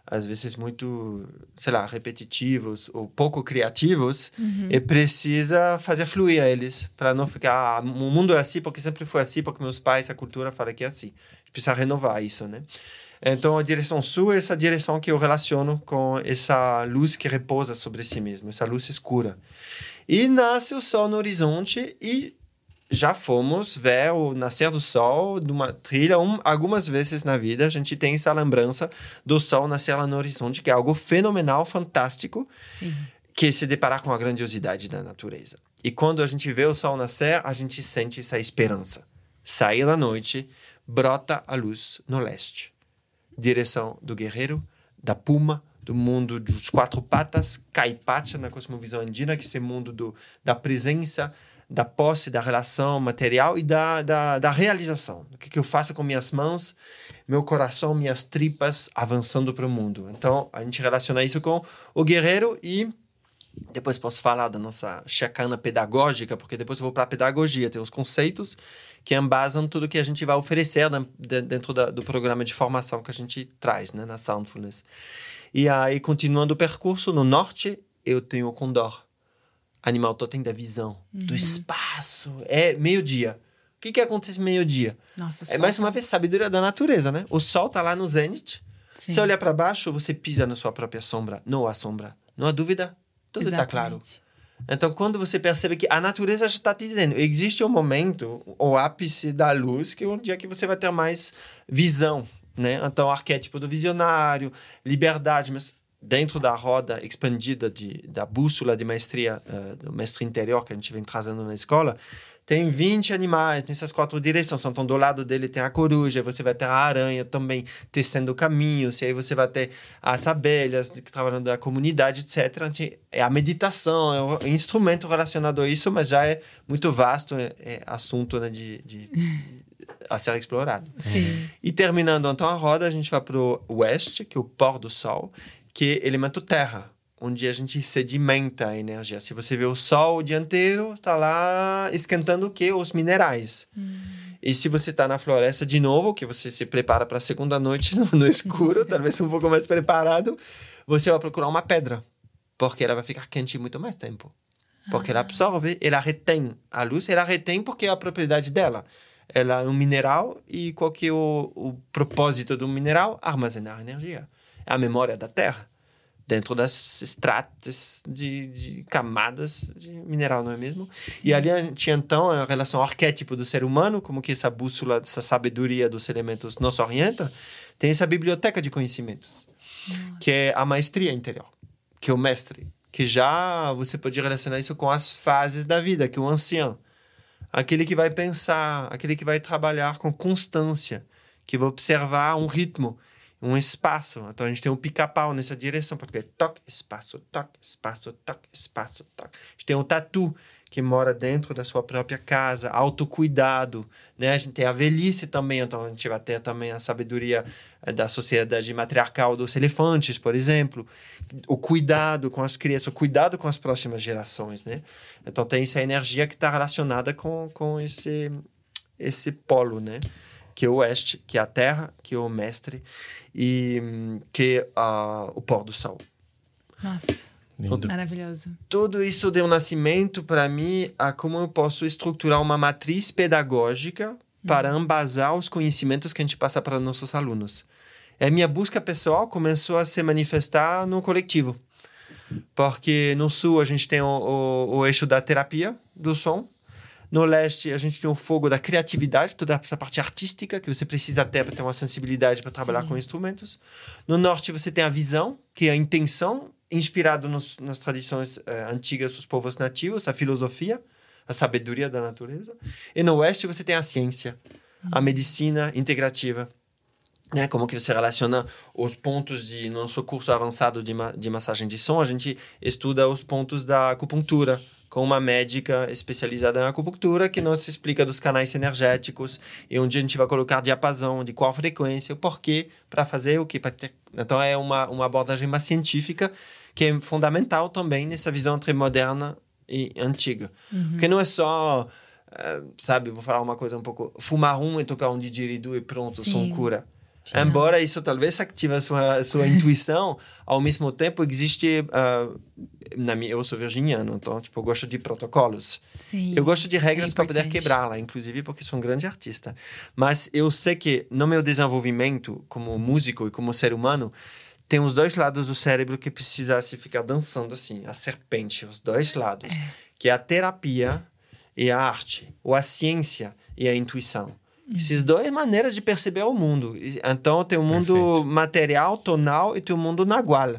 às vezes muito, sei lá, repetitivos ou pouco criativos, uhum. e precisa fazer fluir eles, para não ficar, ah, o mundo é assim porque sempre foi assim, porque meus pais, a cultura fala que é assim. Precisa renovar isso, né? Então, a direção sul é essa direção que eu relaciono com essa luz que repousa sobre si mesmo, essa luz escura. E nasce o sol no horizonte e já fomos ver o nascer do sol numa trilha um, algumas vezes na vida. A gente tem essa lembrança do sol nascer lá no horizonte, que é algo fenomenal, fantástico, Sim. que se deparar com a grandiosidade da natureza. E quando a gente vê o sol nascer, a gente sente essa esperança. Sair da noite, brota a luz no leste direção do guerreiro, da puma, do mundo dos quatro patas, Caipacha na cosmovisão andina, que é esse mundo do, da presença, da posse, da relação material e da, da, da realização. O que, que eu faço com minhas mãos, meu coração, minhas tripas avançando para o mundo. Então, a gente relaciona isso com o guerreiro e depois posso falar da nossa chacana pedagógica, porque depois eu vou para a pedagogia, tem os conceitos que embasam tudo que a gente vai oferecer dentro da, do programa de formação que a gente traz né, na Soundfulness. E aí, continuando o percurso, no norte, eu tenho o condor, animal totem da visão, uhum. do espaço. É meio-dia. O que, que acontece meio-dia? É mais uma vez sabedoria da natureza, né? O sol tá lá no zênite. Se olhar para baixo, você pisa na sua própria sombra. Não há sombra. Não há dúvida. Tudo está claro. Então, quando você percebe que a natureza já está te dizendo, existe um momento, o ápice da luz, que é um dia que você vai ter mais visão, né? Então, arquétipo do visionário, liberdade, mas dentro da roda expandida de, da bússola de maestria, uh, do mestre interior que a gente vem trazendo na escola, tem 20 animais nessas quatro direções. Então, do lado dele tem a coruja, você vai ter a aranha também tecendo caminhos, e aí você vai ter as abelhas que trabalham da comunidade, etc. É a meditação, é o instrumento relacionado a isso, mas já é muito vasto, é, é assunto né, de, de a ser explorado. Sim. E terminando então a roda, a gente vai para o oeste, que é o pôr do sol, que é elemento terra onde a gente sedimenta a energia. Se você vê o sol o dia inteiro, está lá esquentando o quê? Os minerais. Hum. E se você está na floresta de novo, que você se prepara para a segunda noite no, no escuro, talvez um pouco mais preparado, você vai procurar uma pedra, porque ela vai ficar quente muito mais tempo. Porque ah. ela absorve, ela retém a luz, ela retém porque é a propriedade dela. Ela é um mineral e qual que é o, o propósito do mineral? Armazenar energia. É a memória da Terra dentro das estratas de, de, camadas de mineral, não é mesmo? E ali a gente então a relação ao arquétipo do ser humano, como que essa bússola, essa sabedoria dos elementos nos orienta, tem essa biblioteca de conhecimentos, Nossa. que é a maestria interior, que é o mestre, que já você pode relacionar isso com as fases da vida, que é o ancião, aquele que vai pensar, aquele que vai trabalhar com constância, que vai observar um ritmo, um espaço. Então a gente tem um pica-pau nessa direção, porque é toque, espaço, toque, espaço, toque, espaço, toque. A gente tem o tatu, que mora dentro da sua própria casa, autocuidado, né? A gente tem a velhice também, então a gente vai ter também a sabedoria eh, da sociedade matriarcal dos elefantes, por exemplo, o cuidado com as crianças, o cuidado com as próximas gerações, né? Então tem essa energia que está relacionada com, com esse, esse polo, né? Que é o oeste, que é a terra, que é o mestre e que é uh, o pôr do sol. Nossa. Lindo. Maravilhoso. Tudo isso deu nascimento para mim a como eu posso estruturar uma matriz pedagógica para uhum. embasar os conhecimentos que a gente passa para nossos alunos. E a minha busca pessoal começou a se manifestar no coletivo. Porque no sul a gente tem o, o, o eixo da terapia do som, no leste, a gente tem o fogo da criatividade, toda essa parte artística que você precisa ter para ter uma sensibilidade para trabalhar Sim. com instrumentos. No norte, você tem a visão, que é a intenção, inspirado nos, nas tradições uh, antigas dos povos nativos, a filosofia, a sabedoria da natureza. E no oeste você tem a ciência, a medicina integrativa. Né, como que você relaciona os pontos de no nosso curso avançado de, ma de massagem de som, a gente estuda os pontos da acupuntura, com uma médica especializada em acupuntura que nos explica dos canais energéticos e onde a gente vai colocar diapasão, de qual frequência, o porquê, para fazer o que. Ter... Então é uma, uma abordagem mais científica que é fundamental também nessa visão entre moderna e antiga. Uhum. Porque não é só, uh, sabe, vou falar uma coisa um pouco, fumar um e tocar um didgeridoo e pronto, Sim. som cura. Embora isso talvez ative a sua, a sua intuição, ao mesmo tempo existe. Uh, na minha, eu sou virginiano, então tipo, eu gosto de protocolos. Sim, eu gosto de regras é para poder quebrá-la, inclusive porque sou um grande artista. Mas eu sei que no meu desenvolvimento como músico e como ser humano, tem os dois lados do cérebro que precisasse ficar dançando assim, a serpente, os dois lados, é. que é a terapia e a arte, ou a ciência e a intuição. Esses duas maneiras de perceber o mundo. Então, tem o mundo Perfeito. material, tonal, e tem o mundo nagual.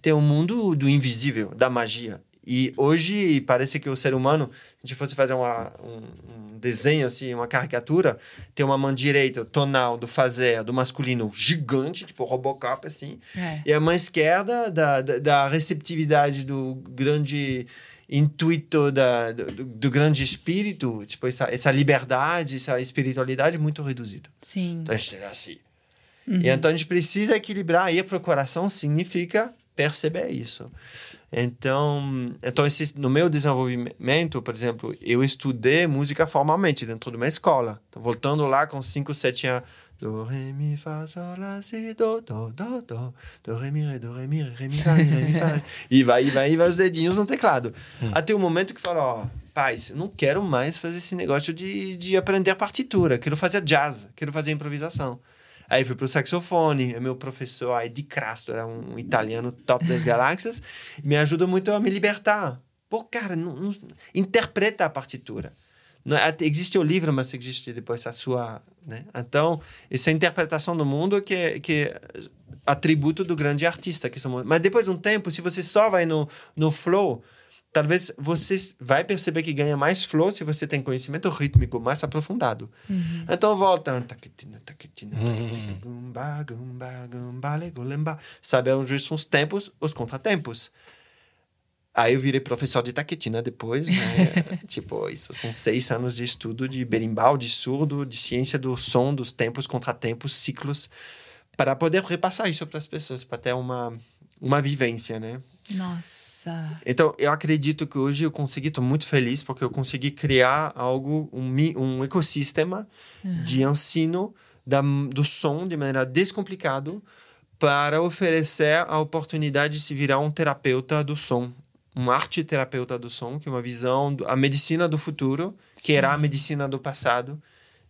Tem o mundo do invisível, da magia. E hoje, parece que o ser humano, se a gente fosse fazer uma, um, um, desenho, assim, uma caricatura, tem uma mão direita, tonal, do fazer, do masculino, gigante, tipo Robocop, assim. É. E a mão esquerda, da, da, da receptividade do grande intuito da, do, do, grande espírito, tipo, essa, essa liberdade, essa espiritualidade muito reduzida. Sim. Então, a gente assim. Uhum. E então a gente precisa equilibrar. E a procuração significa perceber isso. Então, então esse, no meu desenvolvimento, por exemplo, eu estudei música formalmente dentro de uma escola. Tô voltando lá com 5, 7 anos Do, ré, mi, fa, sol, la, si, do, do, do, do. Do, ré, mi, ré, do, ré, mi, ré, mi, fa, ré, mi, fa. E vai, e vai, e vai os dedinhos no teclado. Hum. Até o momento que fala, ó, paz, não quero mais fazer esse negócio de, de aprender partitura. Quero fazer jazz, quero fazer improvisação. Aí fui pro saxofone, meu professor aí de Crasto, era um italiano top das galáxias, me ajuda muito a me libertar. Pô, cara, não, não, interpreta a partitura. Não, é, existe o livro, mas existe depois a sua. Né? Então, essa interpretação do mundo é, que é atributo do grande artista que somos. Mas depois de um tempo, se você só vai no, no flow, talvez você vai perceber que ganha mais flow se você tem conhecimento rítmico mais aprofundado. Uhum. Então volta. Sabe onde são os tempos, os contratempos. Aí eu virei professor de taquetina depois, né? tipo, isso são seis anos de estudo de berimbau, de surdo, de ciência do som, dos tempos, contratempos, ciclos, para poder repassar isso para as pessoas, para ter uma, uma vivência, né? Nossa! Então, eu acredito que hoje eu consegui, estou muito feliz, porque eu consegui criar algo, um, um ecossistema uhum. de ensino da, do som de maneira descomplicado para oferecer a oportunidade de se virar um terapeuta do som um arte terapeuta do som, que é uma visão, a medicina do futuro, que Sim. era a medicina do passado,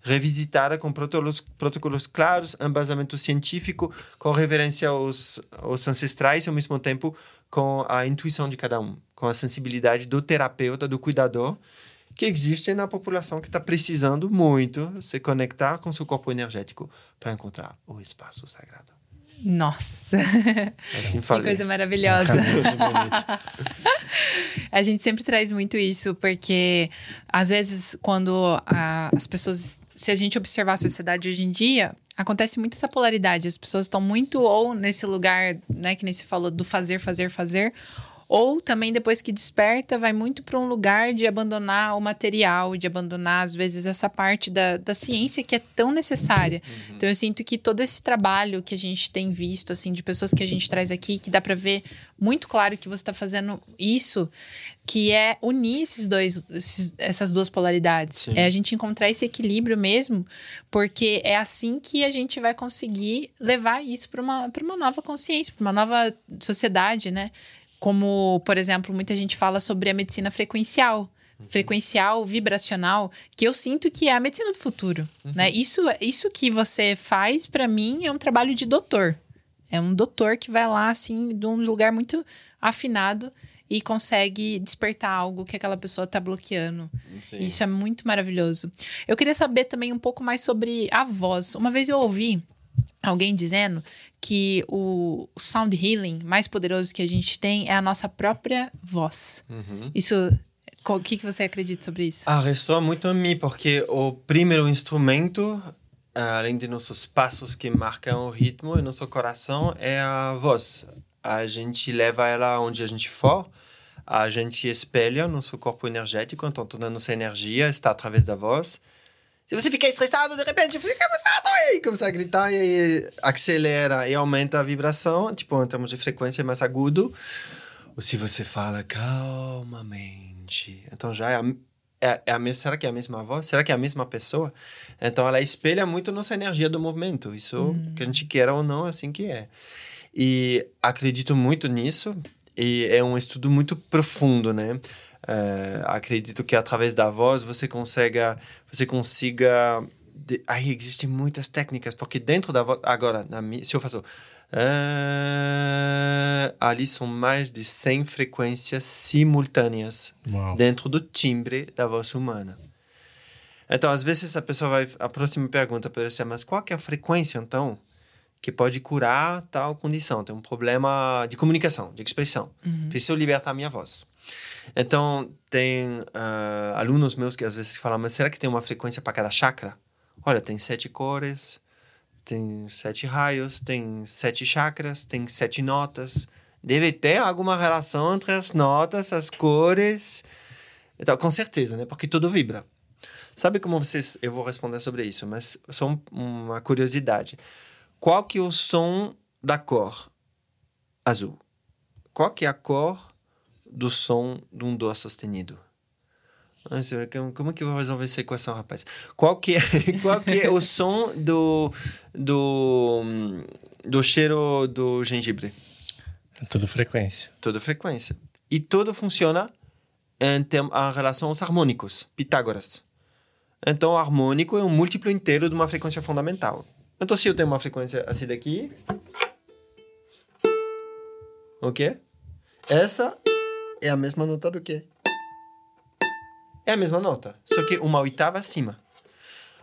revisitada com protocolos, protocolos claros, embasamento científico, com reverência aos, aos ancestrais e ao mesmo tempo com a intuição de cada um, com a sensibilidade do terapeuta, do cuidador, que existe na população que está precisando muito se conectar com seu corpo energético para encontrar o espaço sagrado. Nossa! Assim falei. Que coisa maravilhosa. a gente sempre traz muito isso, porque às vezes, quando a, as pessoas. Se a gente observar a sociedade hoje em dia, acontece muito essa polaridade. As pessoas estão muito ou nesse lugar, né, que nem se falou, do fazer, fazer, fazer, ou também depois que desperta, vai muito para um lugar de abandonar o material, de abandonar, às vezes, essa parte da, da ciência que é tão necessária. Uhum. Então, eu sinto que todo esse trabalho que a gente tem visto, assim, de pessoas que a gente traz aqui, que dá para ver muito claro que você está fazendo isso, que é unir esses dois, esses, essas duas polaridades. Sim. É a gente encontrar esse equilíbrio mesmo, porque é assim que a gente vai conseguir levar isso para uma, uma nova consciência, para uma nova sociedade, né? Como, por exemplo, muita gente fala sobre a medicina frequencial. Uhum. Frequencial, vibracional, que eu sinto que é a medicina do futuro. Uhum. Né? Isso, isso que você faz, para mim, é um trabalho de doutor. É um doutor que vai lá, assim, de um lugar muito afinado e consegue despertar algo que aquela pessoa está bloqueando. Sim. Isso é muito maravilhoso. Eu queria saber também um pouco mais sobre a voz. Uma vez eu ouvi alguém dizendo que o sound healing mais poderoso que a gente tem é a nossa própria voz. Uhum. Isso O que, que você acredita sobre isso? Ah, ressoa muito a mim, porque o primeiro instrumento, ah, além de nossos passos que marcam o ritmo e nosso coração, é a voz. A gente leva ela onde a gente for, a gente espelha nosso corpo energético, então toda a nossa energia está através da voz. Se você ficar estressado, de repente fica estressado, e aí começa a gritar, e acelera e aumenta a vibração, tipo, em termos de frequência mais agudo. Ou se você fala calmamente, então já é a, é, é a mesma, será que é a mesma voz? Será que é a mesma pessoa? Então ela espelha muito nossa energia do movimento, isso que a gente queira ou não, é assim que é. E acredito muito nisso, e é um estudo muito profundo, né? Uh, acredito que através da voz você consiga você consiga de, aí existem muitas técnicas porque dentro da voz agora na, se eu faço uh, ali são mais de 100 frequências simultâneas Uau. dentro do timbre da voz humana então às vezes a pessoa vai a próxima pergunta pode ser mas qual é a frequência então que pode curar tal condição tem um problema de comunicação de expressão Uhum. preciso libertar minha voz então, tem uh, alunos meus que às vezes falam, mas será que tem uma frequência para cada chakra? Olha, tem sete cores, tem sete raios, tem sete chakras, tem sete notas. Deve ter alguma relação entre as notas, as cores. Então, com certeza, né? Porque tudo vibra. Sabe como vocês... Eu vou responder sobre isso, mas só um, uma curiosidade. Qual que é o som da cor azul? Qual que é a cor do som de um dó sustenido. Como que eu vou resolver essa equação, rapaz? Qual que é, qual que é o som do, do, do cheiro do gengibre? É tudo frequência. Tudo frequência. E tudo funciona em, em relação aos harmônicos, Pitágoras. Então, o harmônico é um múltiplo inteiro de uma frequência fundamental. Então, se eu tenho uma frequência assim daqui... Ok? Essa é a mesma nota do que? É a mesma nota, só que uma oitava acima.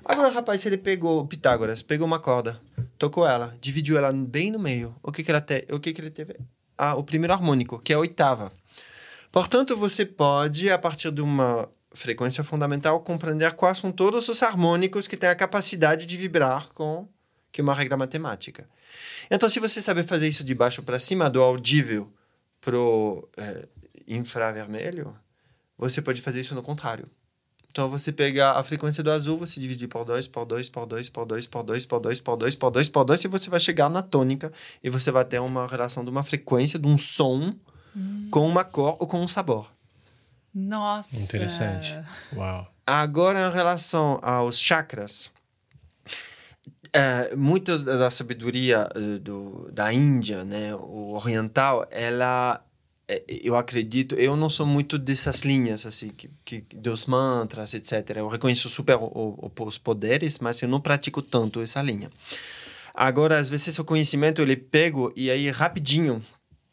Agora, rapaz, ele pegou Pitágoras, pegou uma corda, tocou ela, dividiu ela bem no meio. O que que ela te... o que que ele teve? Ah, o primeiro harmônico, que é a oitava. Portanto, você pode, a partir de uma frequência fundamental, compreender quais são todos os harmônicos que têm a capacidade de vibrar com que é uma regra matemática. Então, se você sabe fazer isso de baixo para cima, do audível pro eh, infravermelho, você pode fazer isso no contrário. Então, você pega a frequência do azul, você divide por 2, por 2, por 2, por 2, por 2, por 2, por 2, por 2, por 2, e você vai chegar na tônica e você vai ter uma relação de uma frequência, de um som com uma cor ou com um sabor. Nossa. Interessante. Uau. Agora, em relação aos chakras, uh, muitas da sabedoria uh, do, da Índia, né, o oriental, ela eu acredito, eu não sou muito dessas linhas, assim, que, que, dos mantras, etc. Eu reconheço super o, o, os poderes, mas eu não pratico tanto essa linha. Agora, às vezes, o conhecimento ele pego e aí rapidinho,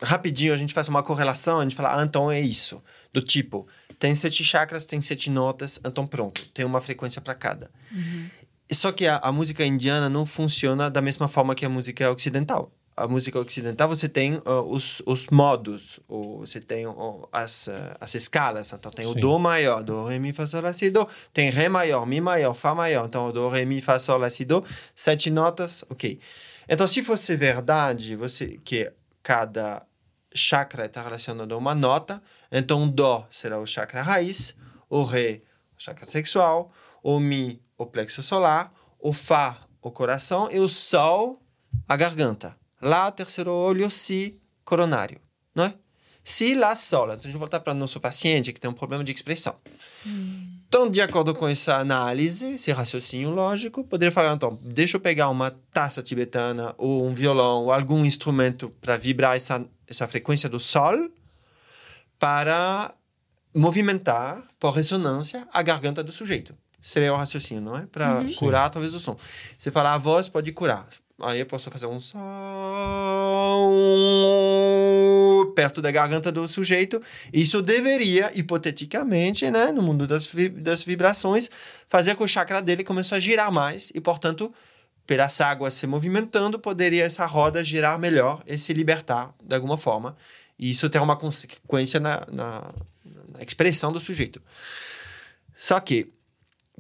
rapidinho a gente faz uma correlação, a gente fala, ah, então é isso. Do tipo, tem sete chakras, tem sete notas, então pronto, tem uma frequência para cada. Uhum. Só que a, a música indiana não funciona da mesma forma que a música ocidental a música ocidental você tem uh, os, os modos, ou você tem uh, as, uh, as escalas. Então tem Sim. o Dó maior, Dó, Ré, Mi, Fá, Sol, Lá, Si, Dó. Tem Ré maior, Mi maior, Fá maior. Então o Dó, Ré, Mi, Fá, Sol, Lá, Si, Dó. Sete notas, ok. Então se fosse verdade você, que cada chakra está relacionado a uma nota, então Dó será o chakra raiz, o Ré, o chakra sexual, o Mi, o plexo solar, o Fá, o coração e o Sol, a garganta. Lá, terceiro olho, Si, coronário, não é? Si, Lá, Sol. Então, a gente voltar para nosso paciente que tem um problema de expressão. Hum. Então, de acordo com essa análise, esse raciocínio lógico, poderia falar, então, deixa eu pegar uma taça tibetana ou um violão ou algum instrumento para vibrar essa, essa frequência do Sol para movimentar, por ressonância, a garganta do sujeito. Seria o raciocínio, não é? Para uhum. curar, talvez, o som. Você fala, a voz pode curar. Aí eu posso fazer um som perto da garganta do sujeito. Isso deveria, hipoteticamente, né, no mundo das, vi das vibrações, fazer com que o chakra dele comece a girar mais e, portanto, pelas águas se movimentando, poderia essa roda girar melhor e se libertar de alguma forma. E isso ter uma consequência na, na na expressão do sujeito. Só que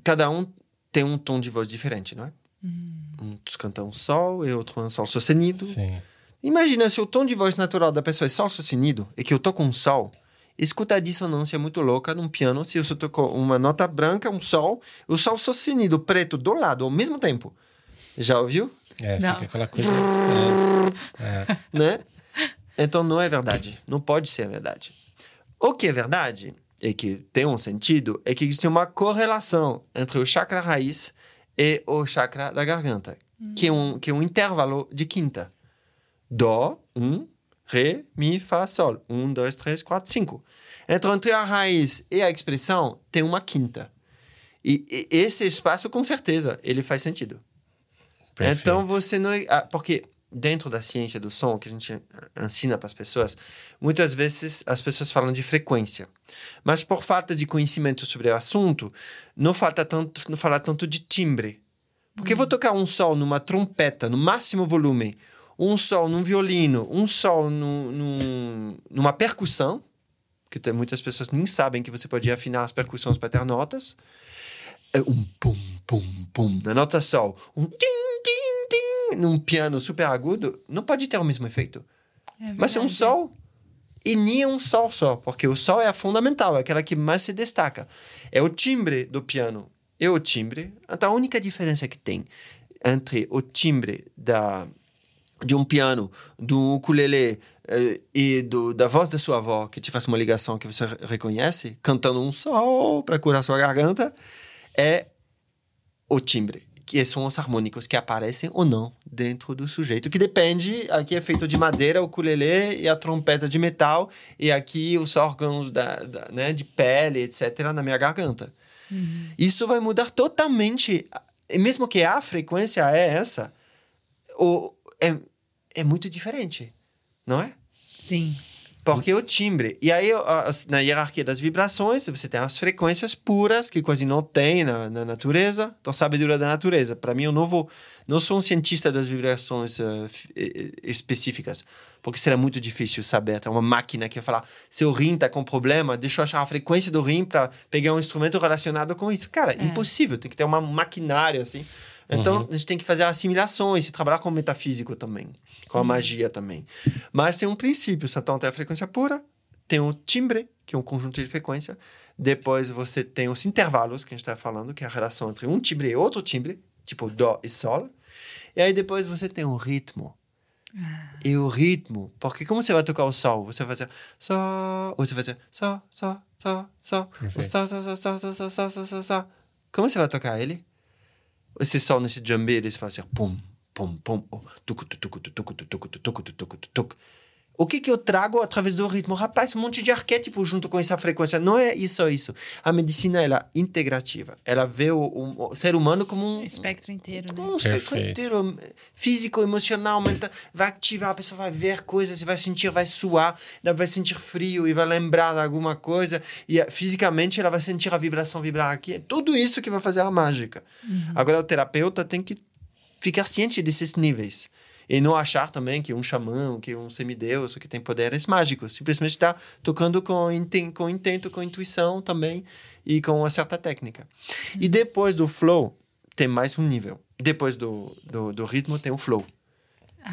cada um tem um tom de voz diferente, não é? Um canta um sol e outro um sol sustenido. Sim. Imagina se o tom de voz natural da pessoa é sol sustenido e que eu toco um sol. Escuta a dissonância muito louca num piano se eu só toco uma nota branca, um sol, o sol sustenido preto do lado ao mesmo tempo. Já ouviu? É, Não. fica aquela coisa. É, né? Então não é verdade. Não pode ser verdade. O que é verdade, e que tem um sentido, é que existe uma correlação entre o chakra raiz e o chakra da garganta, que, é um, que é um intervalo de quinta. Dó, um, ré, mi, fá, sol. Um, dois, três, quatro, cinco. Então, entre a raiz e a expressão, tem uma quinta. E, e esse espaço, com certeza, ele faz sentido. perfeito. Então você não. ah, Porque dentro da ciência do som, que a gente ensina para as pessoas, muitas vezes as pessoas falam de frequência. Mas por falta de conhecimento sobre o assunto, não, falta tanto, não fala tanto de timbre. Porque vou tocar um sol numa trompeta, no máximo volume, um sol num violino, um sol num, num- numa percussão, que tem, muitas pessoas nem sabem que você pode afinar as percussões para ter notas. É um pum, pum, pum na nota sol, um tim, tim num piano super agudo, não pode ter o mesmo efeito. É Mas é um sol e nem é um sol só, porque o sol é a fundamental, é aquela que mais se destaca. É o timbre do piano e o timbre. Então a única diferença que tem entre o timbre da, de um piano, do ukulele eh, e do, da voz da sua avó, que te faz uma ligação que você re- reconhece, cantando um sol para curar sua garganta, é o timbre, que são os harmônicos que aparecem ou não dentro do sujeito, que depende, aqui é feito de madeira, o ukulele e a trompeta de metal, e aqui os órgãos da, da- né, de pele, etc., na minha garganta. Isso vai mudar totalmente, e mesmo que a frequência é essa, o, é, é muito diferente, não é? Sim. Porque o timbre. E aí, na hierarquia das vibrações, você tem as frequências puras, que quase não tem na, na natureza. Então, sabedoria da natureza. Para mim, eu não vou. Não sou um cientista das vibrações eh, específicas, porque será muito difícil saber. Tem uma máquina que vai falar: seu rim está com problema, deixa eu achar a frequência do rim para pegar um instrumento relacionado com isso. Cara, impossível. Tem que ter uma maquinária assim. Então, a gente tem que fazer assimilações e trabalhar com o metafísico também, com a magia também. Mas tem um princípio, então tem a frequência pura, tem o timbre, que é um conjunto de frequência, depois você tem os intervalos, que a gente está falando, que é a relação entre um timbre e outro timbre, tipo dó e sol, e aí depois você tem o ritmo. E o ritmo, porque como você vai tocar o sol? Você vai fazer sol, ou você vai fazer sol, sol, o Perfeito. sol, sol, sol, sol, sol, sol, sol, sol, sol, sol. Como você vai tocar ele? C'est ça, on essaie de jumper et de se faire poum, poum, poum, touk, touk, touk, touk, touk, touk, touk, touk, O que que eu trago através do ritmo? Rapaz, um monte de arquétipo junto com essa frequência. Não é isso isso. A medicina, ela é integrativa. Ela vê o, o- o ser humano como um, Espectro inteiro, né? um espectro Perfeito. inteiro, físico, emocional, mental. Vai ativar, a pessoa vai ver coisas, vai sentir, vai suar, ela vai sentir frio e vai lembrar de alguma coisa. E eh, fisicamente ela vai sentir a vibração vibrar aqui. É tudo isso que vai fazer a mágica. Agora, o terapeuta tem que ficar ciente desses níveis. E não achar também que um xamã, que um semideus, que tem poderes mágicos. Simplesmente está tocando com, inten com intento, com intuição também e com uma certa técnica. E depois do flow, tem mais um nível. Depois do, do, do ritmo, tem o flow.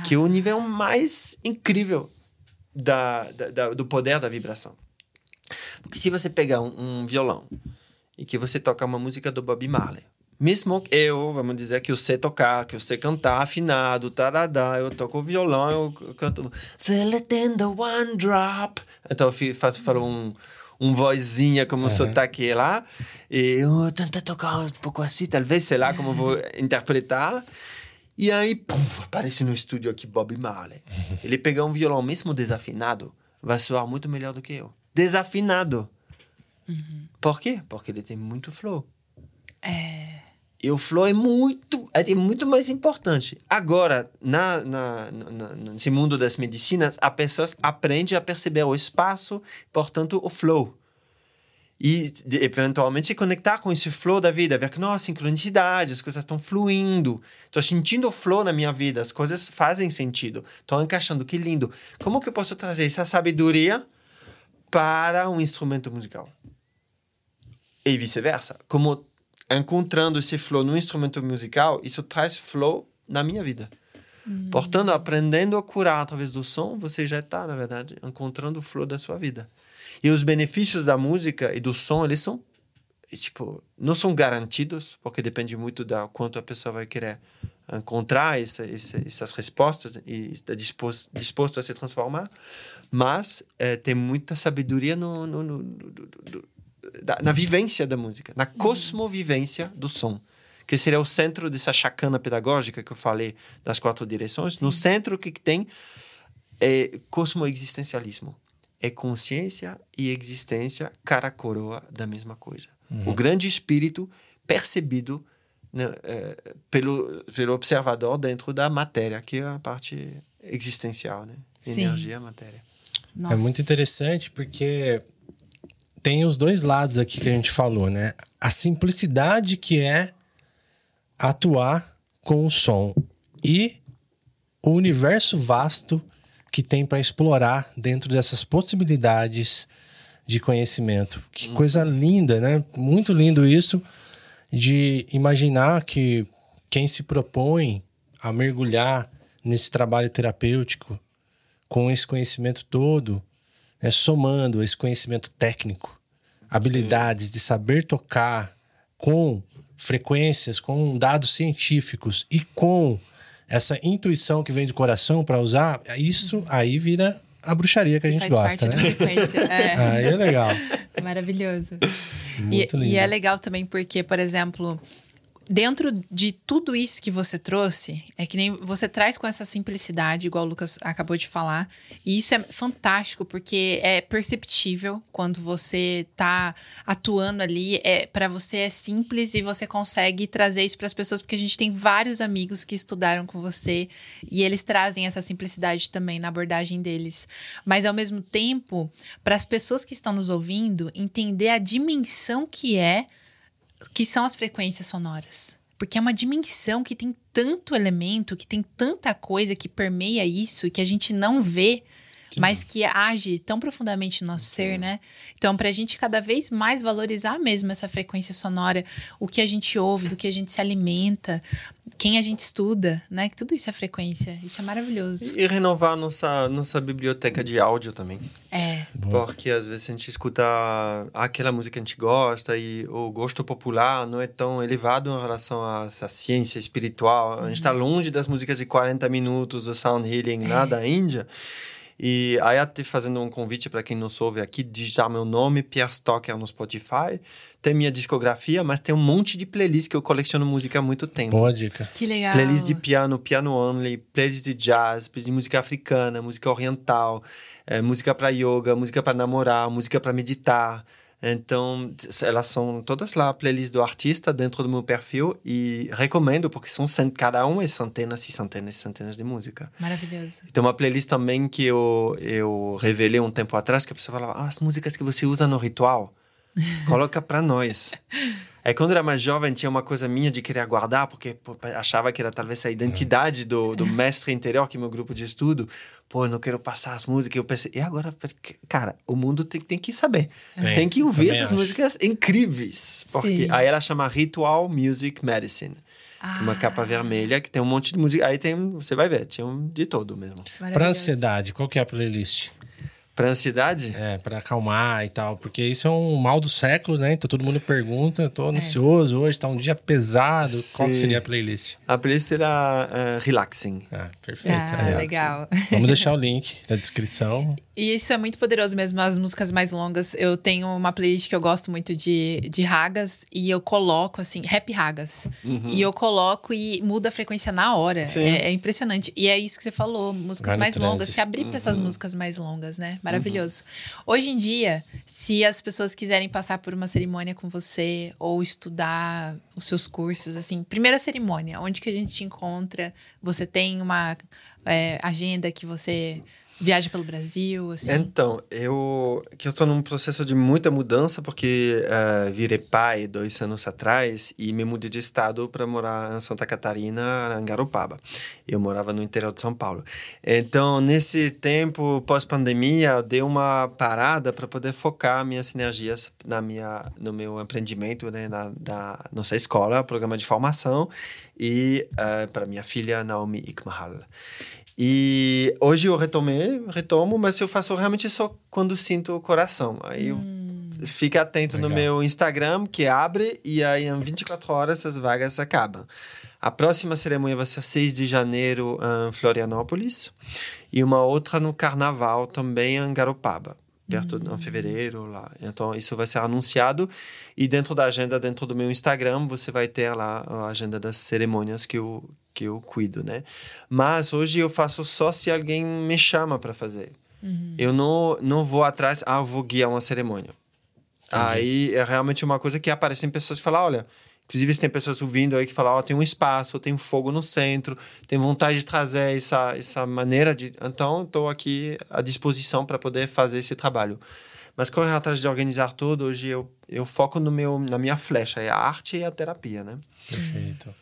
Que é o nível mais incrível da, da, da- do poder da vibração. Porque se você pegar um, um violão e que você toca uma música do Bob Marley, mesmo eu, vamos dizer que eu sei tocar, que eu sei cantar afinado, taradá, eu toco violão, eu canto Feel it in the one drop. Então eu faço, falo um, um vozinha como o sotaque lá, e eu tento tocar um pouco assim, talvez, sei lá como eu vou interpretar. E aí, puf, aparece no estúdio aqui Bob Marley. Ele pegar um violão mesmo desafinado, vai soar muito melhor do que eu. Desafinado. Por quê? Porque ele tem muito flow. É. E o flow é muito, é muito mais importante. Agora, na, na, na- nesse mundo das medicinas, a pessoa aprende a perceber o espaço, portanto, o flow. E, eventualmente, se conectar com esse flow da vida, ver que, nossa, sincronicidade, as coisas estão fluindo. Estou sentindo o flow na minha vida, as coisas fazem sentido. Estou encaixando, que lindo. Como que eu posso trazer essa sabedoria para um instrumento musical. E vice-versa. Como encontrando esse flow no instrumento musical, isso traz flow na minha vida. Hum. Portanto, aprendendo a curar através do som, você já está, na verdade, encontrando o flow da sua vida. E os benefícios da música e do som, eles são, tipo, não são garantidos, porque depende muito da quanto a pessoa vai querer encontrar essa, essa, essas respostas e está disposto, disposto a se transformar. Mas é, tem muita sabedoria no, no, no, no da, na vivência da música, na cosmovivência do som, que seria o centro dessa chacana pedagógica que eu falei das quatro direções. No centro, o que, que tem é cosmoexistencialismo. É consciência e existência cara coroa da mesma coisa. Uhum. O grande espírito percebido né, é, pelo, pelo observador dentro da matéria, que é a parte existencial, né? Energia, matéria. Nossa. É muito interessante porque tem os dois lados aqui que a gente falou, né? A simplicidade que é atuar com o som e o universo vasto que tem para explorar dentro dessas possibilidades de conhecimento. Que hum. coisa linda, né? Muito lindo isso de imaginar que quem se propõe a mergulhar nesse trabalho terapêutico com esse conhecimento todo né, somando esse conhecimento técnico, habilidades Sim. de saber tocar com frequências, com dados científicos e com essa intuição que vem do coração para usar, isso aí vira a bruxaria que a gente Faz gosta, parte né? Da frequência. É. Aí é legal. Maravilhoso. E, e, é legal também porque, por exemplo, dentro de tudo isso que você trouxe, é que nem você traz com essa simplicidade, igual o Lucas acabou de falar. E isso é fantástico, porque é perceptível quando você tá atuando ali. É, para você é simples e você consegue trazer isso para as pessoas, porque a gente tem vários amigos que estudaram com você e eles trazem essa simplicidade também na abordagem deles. Mas ao mesmo tempo, para as pessoas que estão nos ouvindo, entender a dimensão que é que são as frequências sonoras. Porque é uma dimensão que tem tanto elemento, que tem tanta coisa que permeia isso, que a gente não vê Sim. mas que age tão profundamente no nosso ser, né? Então, para a gente cada vez mais valorizar mesmo essa frequência sonora, o que a gente ouve, do que a gente se alimenta, quem a gente estuda, né? Que tudo isso é frequência. Isso é maravilhoso. E, renovar nossa, nossa biblioteca de áudio também. É. Porque às vezes a gente escuta aquela música que a gente gosta e o gosto popular não é tão elevado em relação a essa ciência espiritual. A gente está longe das músicas de 40 minutos, o sound healing, é. nada Índia. E aí, até fazendo um convite para quem não soube aqui, digitar meu nome, Pierre Stocker, no Spotify. Tem minha discografia, mas tem um monte de playlists que eu coleciono música há muito tempo. Boa dica. Que legal. Playlist de piano, piano only, playlist de jazz, playlist de música africana, música oriental, é, música para yoga, música para namorar, música para meditar. Então, elas são todas lá, playlist do artista dentro do meu perfil e recomendo porque são cada um é centenas e centenas e centenas de música. Maravilhoso. Tem uma playlist também que eu, eu revelei um tempo atrás que a pessoa falava: ah, as músicas que você usa no ritual, coloca para nós. É quando era mais jovem tinha uma coisa minha de querer guardar, porque pô, achava que era talvez a identidade do, do mestre interior, que é meu grupo de estudo. Pô, eu não quero passar as músicas. Eu pensei, e agora, cara, o mundo tem, tem que saber. Tem, tem que ouvir essas acho. músicas incríveis. Porque Sim. aí ela chama Ritual Music Medicine. Ah. Uma capa vermelha que tem um monte de música. Aí tem, você vai ver, tinha um de todo mesmo. Para ansiedade, qual que é a playlist? Pra ansiedade? É, pra acalmar e tal. Porque isso é um mal do século, né? Então todo mundo pergunta, tô é. ansioso hoje, tá um dia pesado. Sim. Qual seria a playlist? A playlist será uh, Relaxing. Ah, perfeito. Ah, é. legal. Vamos deixar o link na descrição. E isso é muito poderoso mesmo, as músicas mais longas. Eu tenho uma playlist que eu gosto muito de, de ragas e eu coloco, assim, rap ragas. Uhum. E eu coloco e muda a frequência na hora. É, é, impressionante. E é isso que você falou, músicas mais longas. Se abrir uhum. para essas músicas mais longas, né? Maravilhoso. Uhum. Hoje em dia, se as pessoas quiserem passar por uma cerimônia com você ou estudar os seus cursos, assim, primeira cerimônia, onde que a gente te encontra? Você tem uma é, agenda que você Viaja pelo Brasil, assim? Então, eu que eu estou num processo de muita mudança porque uh, virei pai dois anos atrás e me mudei de estado para morar em Santa Catarina, em Garopaba. Eu morava no interior de São Paulo. Então, nesse tempo pós-pandemia, eu dei uma parada para poder focar minhas energias na minha, no meu empreendimento, né, na, na nossa escola, programa de formação e uh, para minha filha Naomi Ikmahal. E hoje eu retomei, retomo, mas eu faço realmente só quando sinto o coração. Aí hum. fica atento Legal. no meu Instagram, que abre, e aí em 24 horas as vagas acabam. A próxima cerimônia vai ser 6 de janeiro em Florianópolis e uma outra no Carnaval também em Garopaba perto hum. de fevereiro lá. Então isso vai ser anunciado e dentro da agenda, dentro do meu Instagram, você vai ter lá a agenda das cerimônias que eu que eu cuido, né? Mas hoje eu faço só se alguém me chama para fazer. Uhum. Eu não, não vou atrás, ah, vou guiar uma cerimônia. Entendi. Aí é realmente uma coisa que aparecem pessoas que falam, olha, inclusive tem pessoas ouvindo aí que falam, ó, oh, tem um espaço, tem um fogo no centro, tem vontade de trazer essa, essa maneira de... Então, estou aqui à disposição para poder fazer esse trabalho. Mas correr atrás de organizar tudo, hoje eu, eu foco no meu, na minha flecha, é a arte e a terapia, né? Perfeito.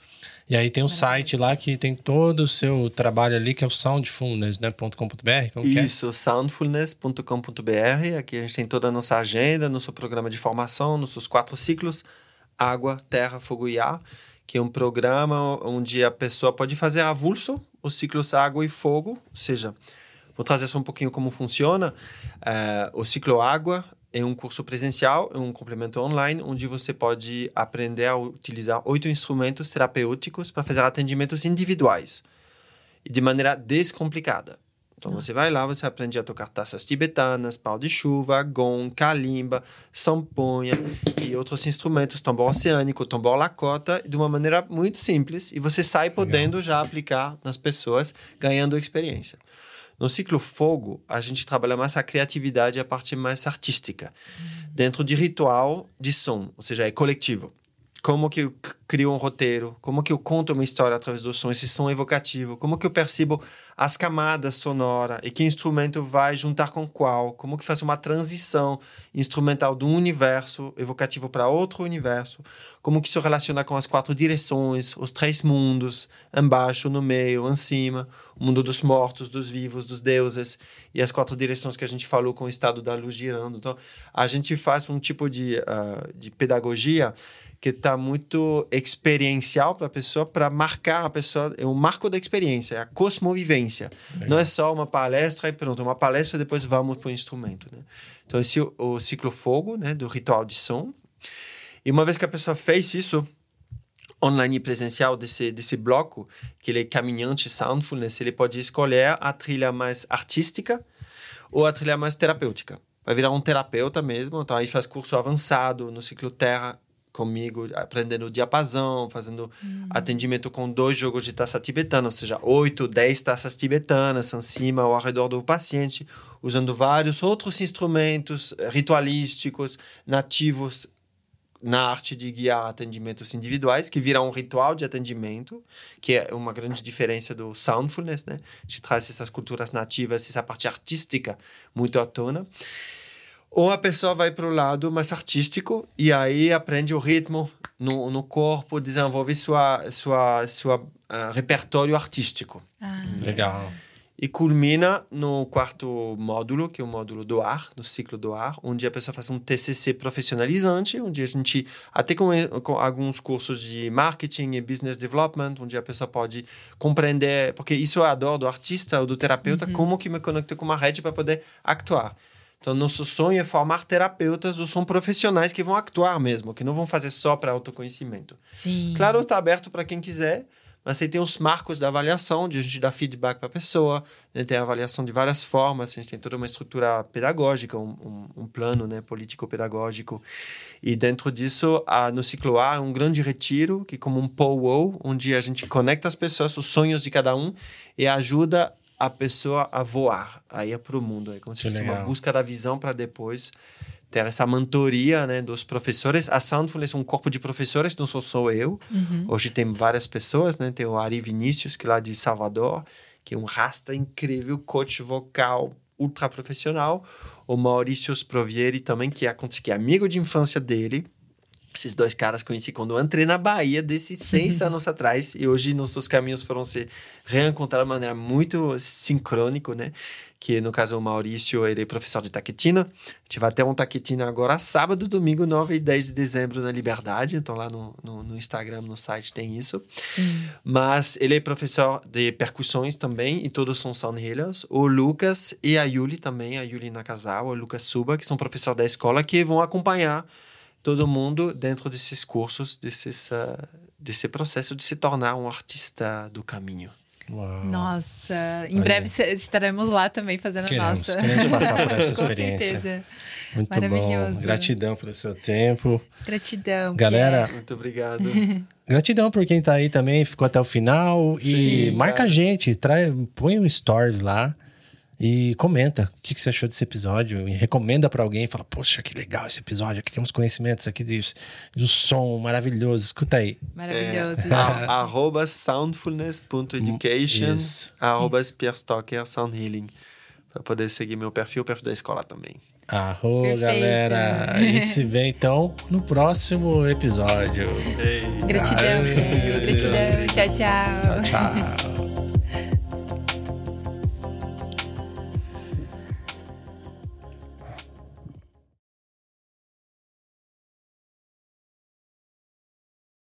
E aí tem um site lá que tem todo o seu trabalho ali, que é o soundfulness.com.br. Né? Isso, é? soundfulness.com.br. Aqui a gente tem toda a nossa agenda, nosso programa de formação, nossos quatro ciclos: água, terra, fogo e ar. Que é um programa onde a pessoa pode fazer avulso os ciclos água e fogo, ou seja, vou trazer só um pouquinho como funciona. É, o ciclo água é um curso presencial, é um complemento online, onde você pode aprender a utilizar oito instrumentos terapêuticos para fazer atendimentos individuais e de maneira descomplicada. Então Nossa. você vai lá, você aprende a tocar taças tibetanas, pau de chuva, gong, kalimba, samponha e outros instrumentos, tambor oceânico, tambor lacota, de uma maneira muito simples e você sai podendo Legal. já aplicar nas pessoas, ganhando experiência. No ciclo fogo, a gente trabalha mais a criatividade e a parte mais artística, uhum. dentro de ritual de som, ou seja, é coletivo como que eu crio um roteiro, como que eu conto uma história através do som, esse som evocativo, como que eu percebo as camadas sonoras e que instrumento vai juntar com qual, como que faço uma transição instrumental de um universo evocativo para outro universo, como que isso relaciona com as quatro direções, os três mundos, embaixo, no meio, em cima, o mundo dos mortos, dos vivos, dos deuses e as quatro direções que a gente falou com o estado da luz girando. Então, a gente faz um tipo de, uh, de pedagogia que está muito experiencial para a pessoa, para marcar a pessoa, é o marco da experiência, é a cosmovivência. Legal. Não é só uma palestra e pronto, uma palestra depois vamos para o instrumento. Né? Então, esse é o ciclo fogo, né, do ritual de som. E uma vez que a pessoa fez isso, online e presencial desse, desse bloco, que ele é caminhante soundfulness, ele pode escolher a trilha mais artística ou a trilha mais terapêutica. Vai virar um terapeuta mesmo, então aí faz curso avançado no ciclo Terra comigo, aprendendo diapasão, fazendo hum. atendimento com dois jogos de taça tibetana, ou seja, oito, dez taças tibetanas em cima ou ao redor do paciente, usando vários outros instrumentos ritualísticos nativos na arte de guiar atendimentos individuais, que viram um ritual de atendimento, que é uma grande diferença do soundfulness, né? De traz essas culturas nativas, essa parte artística muito à tona. Ou a pessoa vai para o lado mais artístico e aí aprende o ritmo no, no corpo, desenvolve sua, sua, sua uh, repertório artístico. Ah. Legal. E culmina no quarto módulo, que é o módulo do ar, no ciclo do ar, onde a pessoa faz um TCC profissionalizante, onde a gente, até com, com alguns cursos de marketing e business development, onde a pessoa pode compreender, porque isso é a dor do artista ou do terapeuta, uhum. como que me conecto com uma rede para poder actuar. Então, nosso sonho é formar terapeutas ou são profissionais que vão actuar mesmo, que não vão fazer só para autoconhecimento. Sim. Claro, está aberto para quem quiser, mas aí tem os marcos da avaliação, onde a gente dá feedback para a pessoa, né? tem a avaliação de várias formas, a gente tem toda uma estrutura pedagógica, um, um, um plano né? político-pedagógico. E dentro disso, a, no ciclo A, é um grande retiro, que é como um powwow, onde a gente conecta as pessoas, os sonhos de cada um, e ajuda a pessoa a voar, a ir para o mundo. É como se fosse uma busca da visão para depois ter essa mentoria né, dos professores. A Soundfulness é um corpo de professores, não sou só eu. Uhum. Hoje tem várias pessoas, né? Tem o Ari Vinícius, que é lá de Salvador, que é um rasta incrível, coach vocal ultra profissional. O Maurício Sprovieri também, que é, que é amigo de infância dele. Esses dois caras conheci quando eu entrei na Bahia, desses seis anos atrás. E hoje nossos caminhos foram se reencontrar de maneira muito sincrônica, né? que no caso o Maurício, ele é professor de taquetina. A gente vai ter um taquetina agora sábado, domingo, 9 e 10 de dezembro na Liberdade. Então lá no, no, no Instagram, no site tem isso. Sim. Mas ele é professor de percussões também e todos são soundhealers. O Lucas e a Yuli também, a Yuli Nakazawa, o Lucas Suba, que são professores da escola, que vão acompanhar todo mundo dentro desses cursos, desses, uh, desse processo de se tornar um artista do caminho. Uau. Nossa, em Olha. breve estaremos lá também fazendo queremos, a nossa. Queremos passar por essa experiência. Com certeza. Muito bom. Gratidão pelo seu tempo. Gratidão. Galera, muito obrigado. Gratidão por quem tá aí também, ficou até o final. Sim, e marca cara. a gente, trai, põe um story lá. E comenta o que, que você achou desse episódio. E recomenda para alguém. Fala, poxa, que legal esse episódio. Aqui temos conhecimentos aqui disso. Do som maravilhoso. Escuta aí. Maravilhoso. É, arroba soundfulness.education. Arroba Stocker Sound Healing. Para poder seguir meu perfil, o perfil da escola também. Arro, galera. A gente se vê então no próximo episódio. Ei. Gratidão, Ai, gratidão. Tchau, tchau. Tchau, tchau.